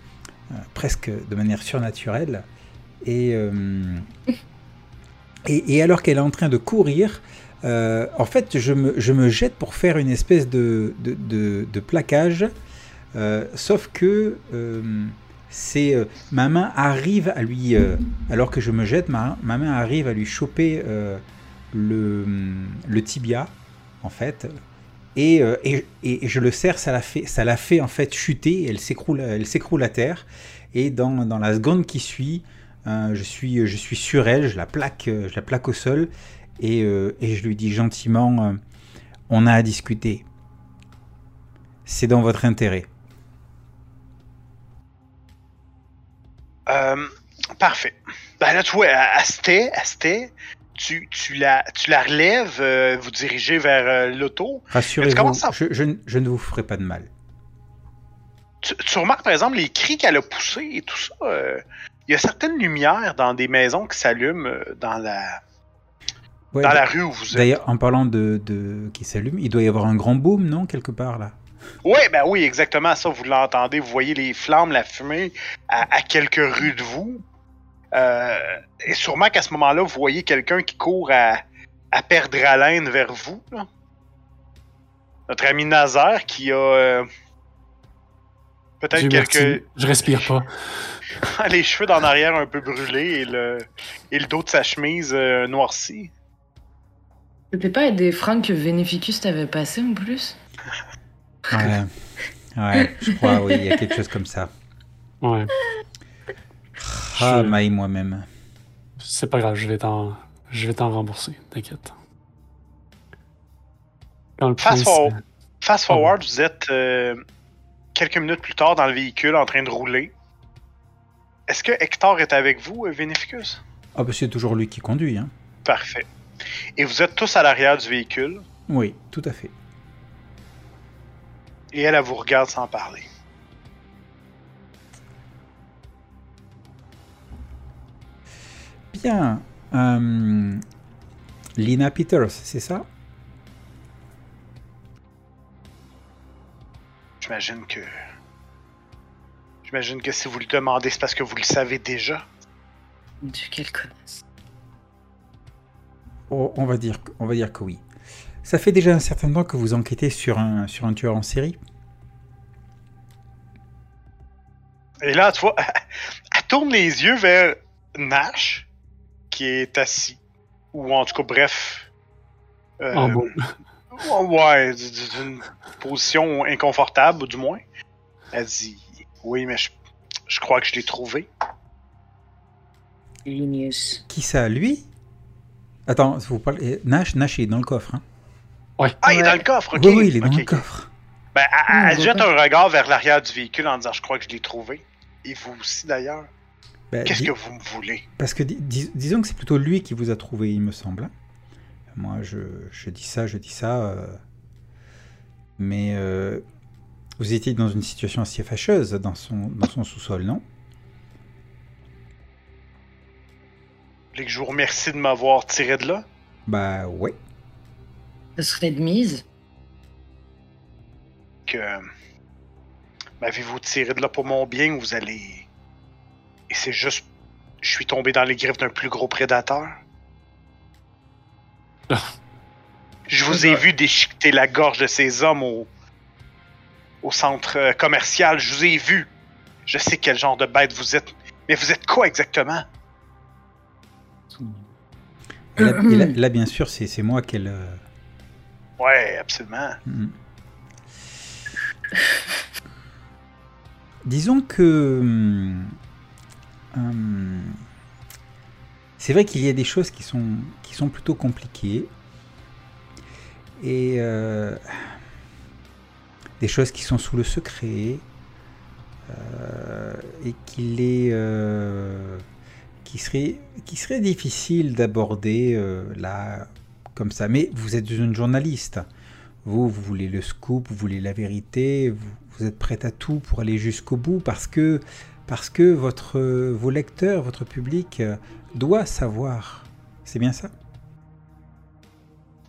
euh, presque de manière surnaturelle. Et, euh, et, et alors qu'elle est en train de courir, en fait, je me, je me jette pour faire une espèce de, de, plaquage, sauf que c'est ma main arrive à lui, alors que je me jette, ma, ma main arrive à lui choper le, le tibia, en fait, et, euh, et, je le serre, ça la fait, ça la fait en fait chuter, elle s'écroule, elle s'écroule à terre, et dans, la seconde qui suit, euh, je suis, sur elle, je la plaque, je la plaque au sol, et, euh, je lui dis gentiment, on a à discuter. C'est dans votre intérêt. Parfait. Ben là, tu vois, Sté- à Sté, tu, tu, la, tu la relèves, euh, vous dirigez vers euh, l'auto. Rassurez-vous, je, je ne- je ne vous ferai pas de mal. Tu, tu remarques, par exemple, les cris qu'elle a poussés et tout ça. euh, Il y a certaines lumières dans des maisons qui s'allument dans la, Ouais, dans d- la rue où vous êtes. D'ailleurs, en parlant de, de qui s'allume, il doit y avoir un grand boom, non, quelque part là? Oui, ben oui, exactement ça, vous l'entendez. Vous voyez les flammes, la fumée à, à quelques rues de vous. Euh, et sûrement qu'à ce moment-là, vous voyez quelqu'un qui court à, à perdre haleine vers vous. là. Notre ami Nazaire qui a euh, peut-être quelques. merci, Je respire pas. les cheveux d'en arrière un peu brûlés et le, et le dos de sa chemise euh, noirci. C'était pas des fringues que Vénéficus t'avait passé en plus? Ouais, ouais, je crois, oui, il y a quelque chose comme ça. Ouais. Ah, Je- Maï moi-même. C'est pas grave, je vais t'en, je vais t'en rembourser, t'inquiète. Fast prince- forward. Vous êtes euh, quelques minutes plus tard dans le véhicule en train de rouler. est-ce que Hector est avec vous, euh, Vénificus? Ah bah c'est toujours lui qui conduit, hein. Parfait. Et vous êtes tous à l'arrière du véhicule, Oui, tout à fait. et elle, elle vous regarde sans parler. Bien. euh, Lina Peters, c'est ça? J'imagine que. J'imagine que si vous le demandez, c'est parce que vous le savez déjà. Dieu qu'elle connaisse. Oh, on, va dire, que- on va dire que oui. Ça fait déjà un certain temps que vous enquêtez sur un, sur un tueur en série? Et là, tu vois, elle tourne les yeux vers Nash, qui est assis. Ou en tout cas, bref. euh, En bas. Ouais, d'une position inconfortable, du moins. Elle dit Oui, mais je, je crois que je l'ai trouvé. Linus. Qui ça, lui? Attends, vous parlez... Nash, Nash il est dans le coffre. Hein Ah, il est Ouais. dans le coffre, ok. oui, oui, il est dans le coffre. Ben, elle, elle- elle je jette vois un regard vers l'arrière du véhicule en disant Je crois que je l'ai trouvé. Et vous aussi, d'ailleurs. Ben, Qu'est-ce que vous me voulez? Parce que dis- dis- disons que c'est plutôt lui qui vous a trouvé, il me semble. hein. Moi, je, je dis ça, je dis ça. euh, Mais euh, vous étiez dans une situation assez fâcheuse dans son, dans son sous-sol, non? Vous voulez que je vous remercie de m'avoir tiré de là? Bah ouais. Ce serait de mise. Que. M'avez-vous tiré de là pour mon bien ou vous allez. Et c'est juste. Je suis tombé dans les griffes d'un plus gros prédateur Ah. Je vous ai vu déchiqueter la gorge de ces hommes au, au centre euh, commercial. Je vous ai vu. Je sais quel genre de bête vous êtes. Mais vous êtes quoi exactement? Et là, et là- là, bien sûr, c'est c'est moi qu'elle. euh, Ouais, absolument. Mm. Disons que hum, c'est vrai qu'il y a des choses qui sont, qui sont plutôt compliquées et euh, des choses qui sont sous le secret euh, et est euh, qui serait qui serait difficile d'aborder euh, là comme ça. Mais vous êtes une journaliste. Vous, vous voulez le scoop, vous voulez la vérité, vous, vous êtes prête à tout pour aller jusqu'au bout parce que, parce que votre, vos lecteurs, votre public euh, doit savoir. C'est bien ça?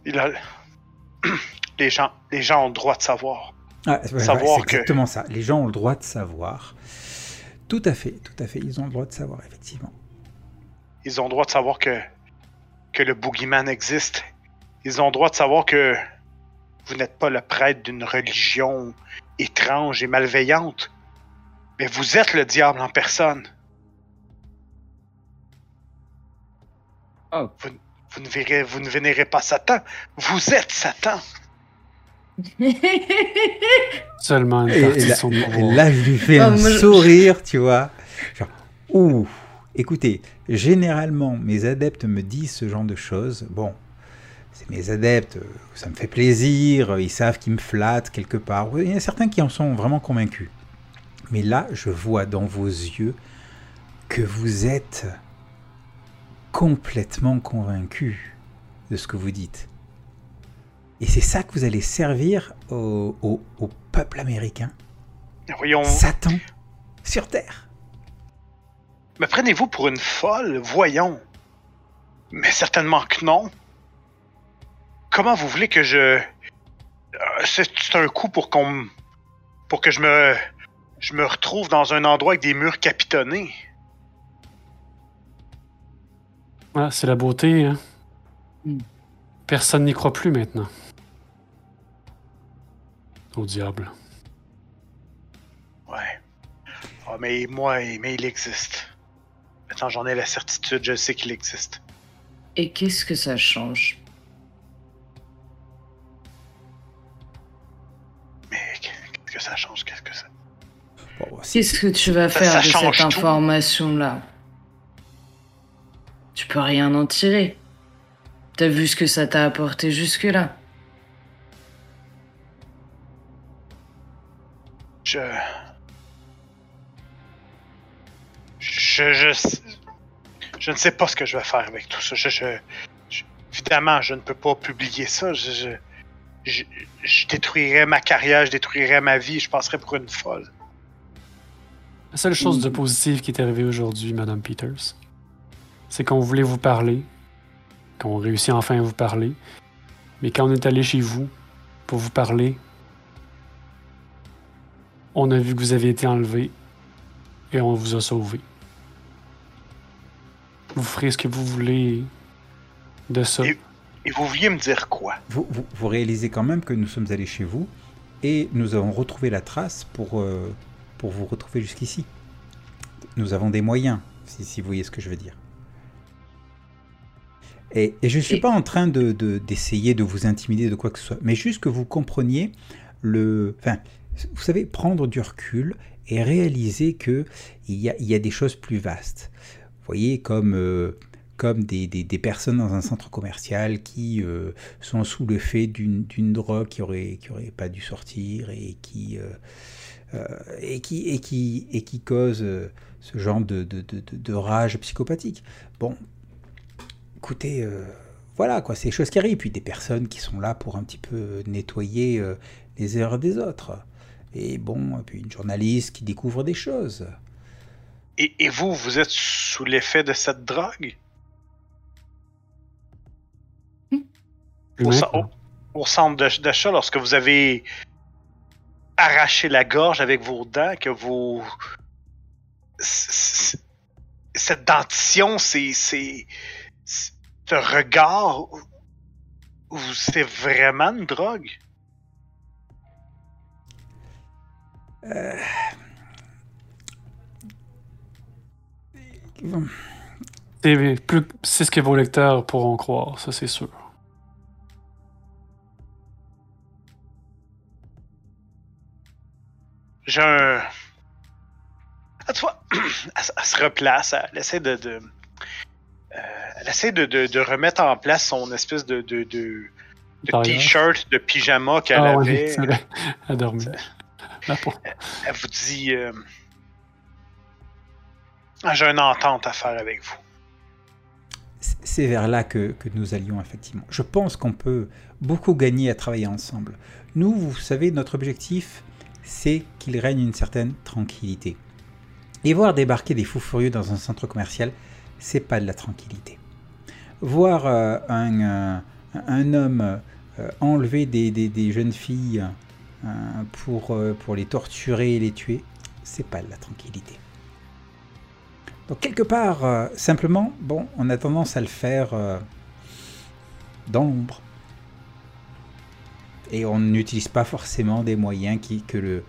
Il a- Les gens, les gens ont le droit de savoir. ah, ouais, Savoir que- exactement ça. Les gens ont le droit de savoir. Tout à fait, tout à fait. Ils ont le droit de savoir, effectivement. Ils ont le droit de savoir que, que le boogeyman existe. Ils ont le droit de savoir que vous n'êtes pas le prêtre d'une religion étrange et malveillante. Mais vous êtes le diable en personne. Oh. Vous, vous ne verrez, vous ne vénérez pas Satan. Vous êtes Satan. Seulement une partie et là, et là, je lui fais Oh, un sourire, tu vois. Genre, ouh, écoutez, généralement, mes adeptes me disent ce genre de choses. Bon, c'est mes adeptes, euh, ça me fait plaisir, ils savent qu'ils me flattent quelque part. Il y en a certains qui en sont vraiment convaincus. Mais là, je vois dans vos yeux que vous êtes complètement convaincu de ce que vous dites. Et c'est ça que vous allez servir au, au- au peuple américain. Voyons, Satan sur Terre. me prenez-vous pour une folle? Voyons. Mais certainement que non. Comment vous voulez que je... Euh, C'est un coup pour qu'on... Pour que je me... Je me retrouve dans un endroit avec des murs capitonnés. Ah, c'est la beauté, hein. Hmm. Personne n'y croit plus maintenant. Au diable. Ouais. Ah, mais moi, mais il existe. Maintenant, j'en ai la certitude, je sais qu'il existe. Et qu'est-ce que ça change? Mais qu'est-ce que ça change? Qu'est-ce que ça... Bon, si- Qu'est-ce que tu vas faire ça de cette information-là? Tu peux rien en tirer. T'as vu ce que ça t'a apporté jusque-là? Je... Je, je, je ne sais pas ce que je vais faire avec tout ça. Je, je- je- évidemment, je ne peux pas publier ça. Je, je, je, je détruirais ma carrière, je détruirais ma vie, je passerais pour une folle. La seule chose de positive qui est arrivée aujourd'hui, Madame Peters, c'est qu'on voulait vous parler, qu'on réussit enfin à vous parler, mais quand on est allé chez vous pour vous parler, on a vu que vous avez été enlevé et on vous a sauvé. Vous ferez ce que vous voulez de ça. Et- Et vous vouliez me dire quoi? Vous, vous- vous réalisez quand même que nous sommes allés chez vous et nous avons retrouvé la trace pour, euh, pour vous retrouver jusqu'ici. Nous avons des moyens, si, si vous voyez ce que je veux dire. Et, et je ne suis Et- pas en train de- de- d'essayer de, vous intimider de quoi que ce soit, mais juste que vous compreniez le... Enfin, vous savez, prendre du recul et réaliser que il y a, il y a des choses plus vastes. Vous voyez, comme... euh, comme des, des- des personnes dans un centre commercial qui euh, sont sous le fait d'une drogue qui aurait, qui aurait pas dû sortir et qui, euh, et qui, et qui, et qui cause euh, ce genre de, de, de- rage psychopathique. Bon, écoutez, euh, voilà, quoi, c'est des choses qui arrivent. Puis des personnes qui sont là pour un petit peu nettoyer euh, les erreurs des autres. Et bon, et puis une journaliste qui découvre des choses. Et, et vous, vous êtes sous l'effet de cette drogue? Au, cen- au- au centre d'achat, lorsque vous avez arraché la gorge avec vos dents, que c- Cette dentition, c'est. Ce regard. C'est vraiment une drogue? C'est plus- c'est ce que vos lecteurs pourront croire, ça c'est sûr. J'ai un. Ah, tu vois, elle, se replace, elle essaie de. de- euh, elle essaie de, de- de remettre en place son espèce de, de, de, de Derrière. t-shirt, de pyjama qu'elle Ah oui, avait. c'est vrai. Elle a dormi. La peau. Elle vous dit euh, J'ai une entente à faire avec vous. C'est- C'est vers là que, que nous allions, effectivement. Je pense qu'on peut beaucoup gagner à travailler ensemble. Nous, vous savez, notre objectif, c'est qu'il règne une certaine tranquillité. Et voir débarquer des fous furieux dans un centre commercial, c'est pas de la tranquillité. Voir euh, un, euh, un homme euh, enlever des, des- jeunes filles pour, les torturer et les tuer, c'est pas de la tranquillité. Donc quelque part, simplement, bon, on a tendance à le faire dans l'ombre. Et on n'utilise pas forcément des moyens qui, que, le,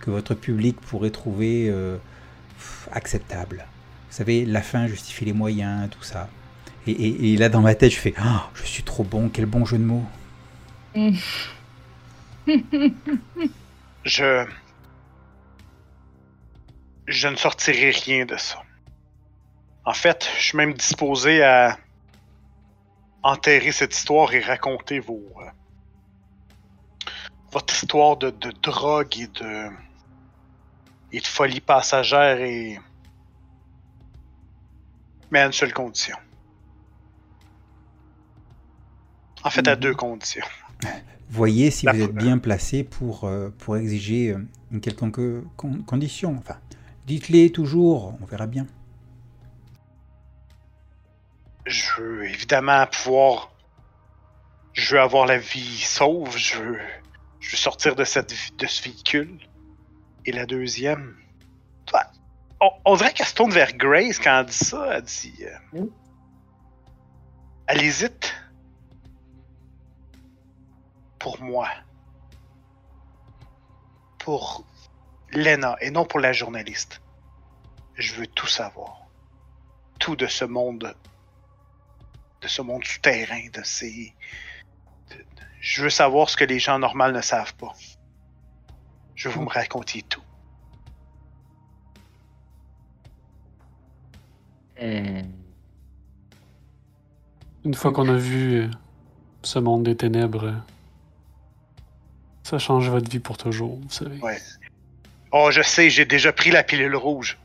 que votre public pourrait trouver euh, acceptables. Vous savez, la fin justifie les moyens, tout ça. Et, là, dans ma tête, je fais Ah, Je suis trop bon, quel bon jeu de mots. Je. Je ne sortirai rien de ça. En fait, je suis même disposé à enterrer cette histoire et raconter vos. euh, votre histoire de, de drogue et de. et de folie passagère et. Mais à une seule condition. En fait, à Mhm. deux conditions. Voyez si La vous êtes bien placé pour, euh, pour exiger euh, une quelconque con- condition. Enfin, dites-les toujours, on verra bien. je veux évidemment pouvoir. Je veux avoir la vie sauve. Je veux, je veux sortir de, cette, de ce véhicule. Et la deuxième. Toi, on, on dirait qu'elle se tourne vers Grace quand elle dit ça. Elle dit. euh. Elle hésite. Pour moi. Pour Lena et non pour la journaliste. Je veux tout savoir. Tout de ce monde de ce monde souterrain, de ces. Je veux savoir ce que les gens normaux ne savent pas. Je veux vous me raconter tout. Euh, Une fois qu'on a vu euh, ce monde des ténèbres, ça change votre vie pour toujours, vous savez. Ouais. Oh, je sais, j'ai déjà pris la pilule rouge.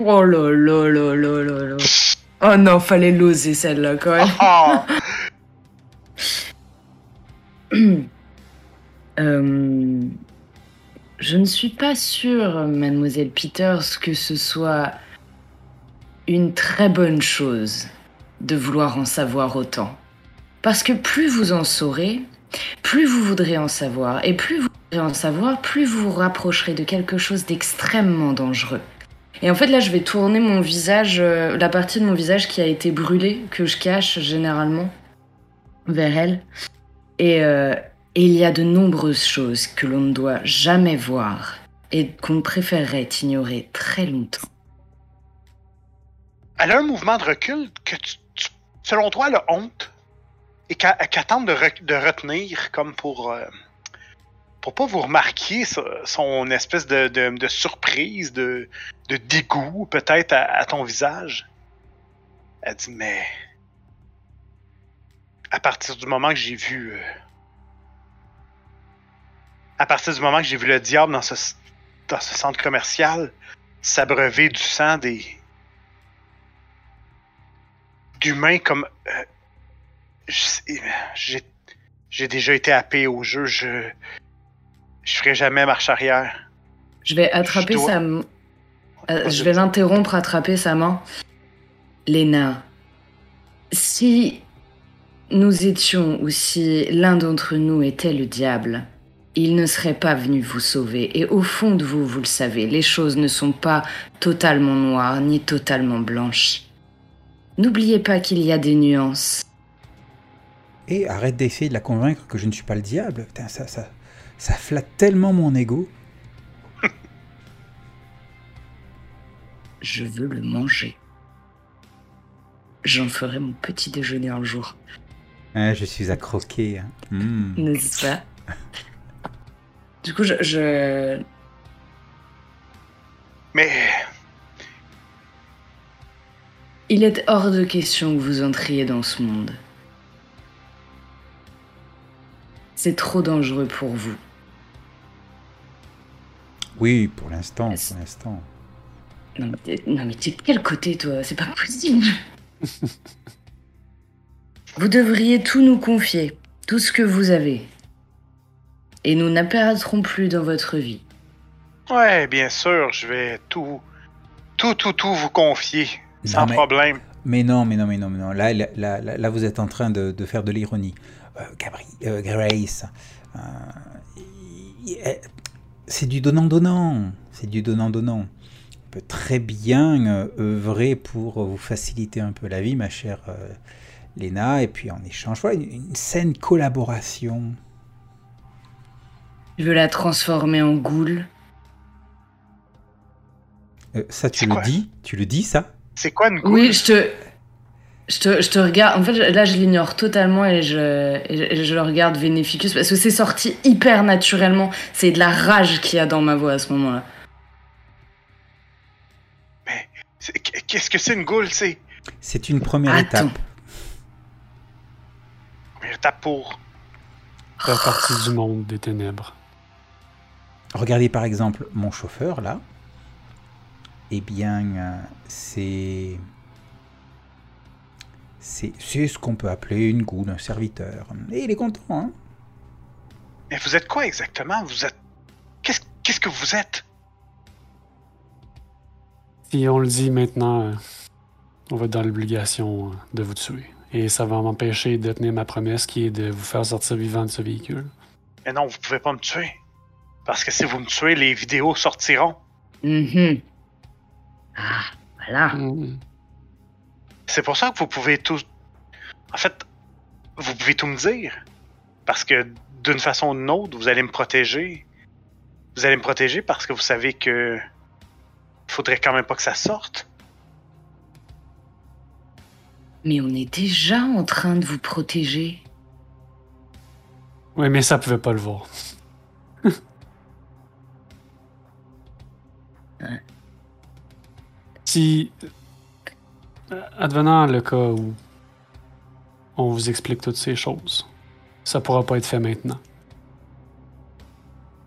Oh là là là là là là. Oh non, fallait l'oser celle-là quand même. Ah! Euh, je ne suis pas sûre, mademoiselle Peters, que ce soit une très bonne chose de vouloir en savoir autant. Parce que plus vous en saurez, plus vous voudrez en savoir. Et plus vous voudrez en savoir, plus vous vous rapprocherez de quelque chose d'extrêmement dangereux. Et en fait, là, je vais tourner mon visage, euh, la partie de mon visage qui a été brûlée, que je cache généralement, vers elle. Et, euh, il y a de nombreuses choses que l'on ne doit jamais voir et qu'on préférerait ignorer très longtemps. Elle a un mouvement de recul que, selon toi, elle a honte et qu'elle qu'elle tente de, re- de retenir comme pour. euh, pour pas vous remarquer ça- son espèce de, surprise, de, dégoût peut-être à ton visage. Elle dit Mais. À partir du moment que j'ai vu. euh, à partir du moment que j'ai vu le diable dans ce, dans ce centre commercial s'abreuver du sang des. d'humains comme. euh, j'ai. J'ai déjà été happé au jeu, je. Je ferai jamais marche arrière. Je vais attraper Je dois- sa euh, je vais l'interrompre, attraper sa main. Léna, si nous étions ou si l'un d'entre nous était le diable, il ne serait pas venu vous sauver. Et au fond de vous, vous le savez, les choses ne sont pas totalement noires ni totalement blanches. N'oubliez pas qu'il y a des nuances. Et arrête d'essayer de la convaincre que je ne suis pas le diable. Putain, ça, ça, ça flatte tellement mon ego. Je veux le manger. J'en ferai mon petit déjeuner un jour, Hein, je suis à croquer. hein. Mm. n'est-ce pas Du coup, je, je, Mais. Il est hors de question que vous entriez dans ce monde. C'est trop dangereux pour vous. Oui, pour l'instant, pour l'instant. Non mais non, mais t'es de quel côté toi? C'est pas possible. vous devriez tout nous confier, tout ce que vous avez. Et nous n'apparaîtrons plus dans votre vie. Ouais, bien sûr, je vais tout. Tout, tout, tout vous confier. Sans Non, mais- problème. Mais non, mais non, mais non, mais non. Là, là, là, là, vous êtes en train de, de faire de l'ironie. Euh, Gabri, euh, Grace, euh, c'est du donnant-donnant. C'est du donnant-donnant. On peut très bien euh, œuvrer pour vous faciliter un peu la vie, ma chère euh, Léna, et puis en échange, voilà, une, une saine collaboration. Je veux la transformer en goule. Euh, ça, tu le dis? Tu le dis, ça? C'est quoi une Oui, goule? je te, je te, je te regarde. En fait, là, je l'ignore totalement et je, et je, je le regarde Vénéficus parce que c'est sorti hyper naturellement. C'est de la rage qu'il y a dans ma voix à ce moment-là. C'est- Qu'est-ce que c'est une goule, c'est? C'est une première Attends. étape. Pour. Faire partie du monde des ténèbres. Regardez par exemple mon chauffeur là. Eh bien, euh, c'est. C'est c'est ce qu'on peut appeler une goule, un serviteur. Et il est content, hein Mais vous êtes quoi exactement? Vous êtes. Qu'est-ce qu'est-ce que vous êtes? Si on le dit maintenant, euh, on va être dans l'obligation euh, de vous tuer. Et ça va m'empêcher de tenir ma promesse qui est de vous faire sortir vivant de ce véhicule. Mais non, vous pouvez pas me tuer. Parce que si vous me tuez, les vidéos sortiront. Mhm. Ah, voilà. Mm. C'est pour ça que vous pouvez tout. En fait, vous pouvez tout me dire. Parce que d'une façon ou d'une autre, vous allez me protéger. Vous allez me protéger parce que vous savez que. Faudrait quand même pas que ça sorte. Mais on est déjà en train de vous protéger. Oui, mais ça pouvait pas le voir. si, euh, advenant le cas où on vous explique toutes ces choses, ça pourra pas être fait maintenant.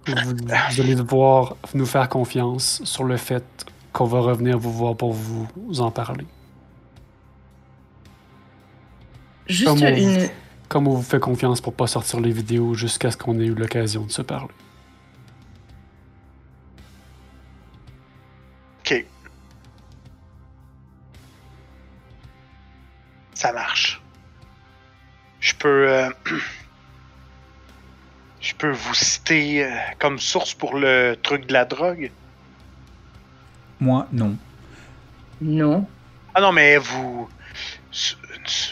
Vous, vous allez devoir nous faire confiance sur le fait qu'on va revenir vous voir pour vous en parler. Juste Comme on- une. Comme on vous fait confiance pour pas sortir les vidéos jusqu'à ce qu'on ait eu l'occasion de se parler. Ok. Ça marche. Je peux. euh, Je peux vous citer euh, comme source pour le truc de la drogue? Moi, non. Non. Ah non, mais vous.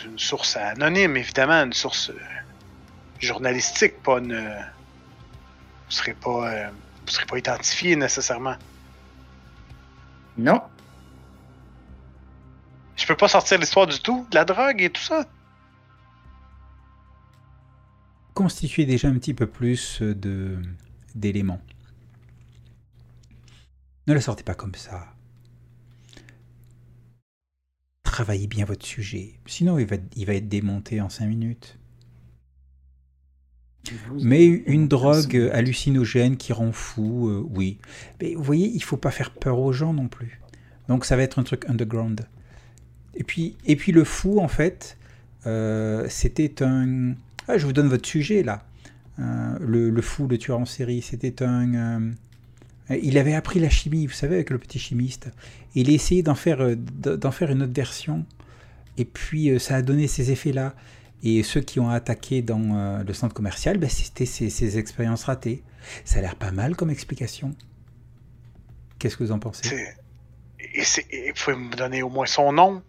Une, une source anonyme, évidemment, une source euh, journalistique, pas une. euh, Vous serez pas. euh, Vous serez pas identifié nécessairement. Non. Je peux pas sortir l'histoire du tout, de la drogue et tout ça? Constituez déjà un petit peu plus de d'éléments. Ne la sortez pas comme ça. Travaillez bien votre sujet, sinon il va, il va être démonté en 5 minutes. Mais une drogue hallucinogène qui rend fou, euh, oui. Mais vous voyez, il faut pas faire peur aux gens non plus. Donc ça va être un truc underground. Et puis, et puis le fou, en fait, euh, c'était un... Ah, je vous donne votre sujet là. Euh, le, le fou, le tueur en série, c'était un... euh, il avait appris la chimie, vous savez, avec le petit chimiste. Il a essayé d'en faire, euh, d'en faire une autre version. Et puis euh, ça a donné ces effets-là. Et ceux qui ont attaqué dans le centre commercial, ben, c'était ces, ces expériences ratées. Ça a l'air pas mal comme explication. Qu'est-ce que vous en pensez? Et et me donner au moins son nom?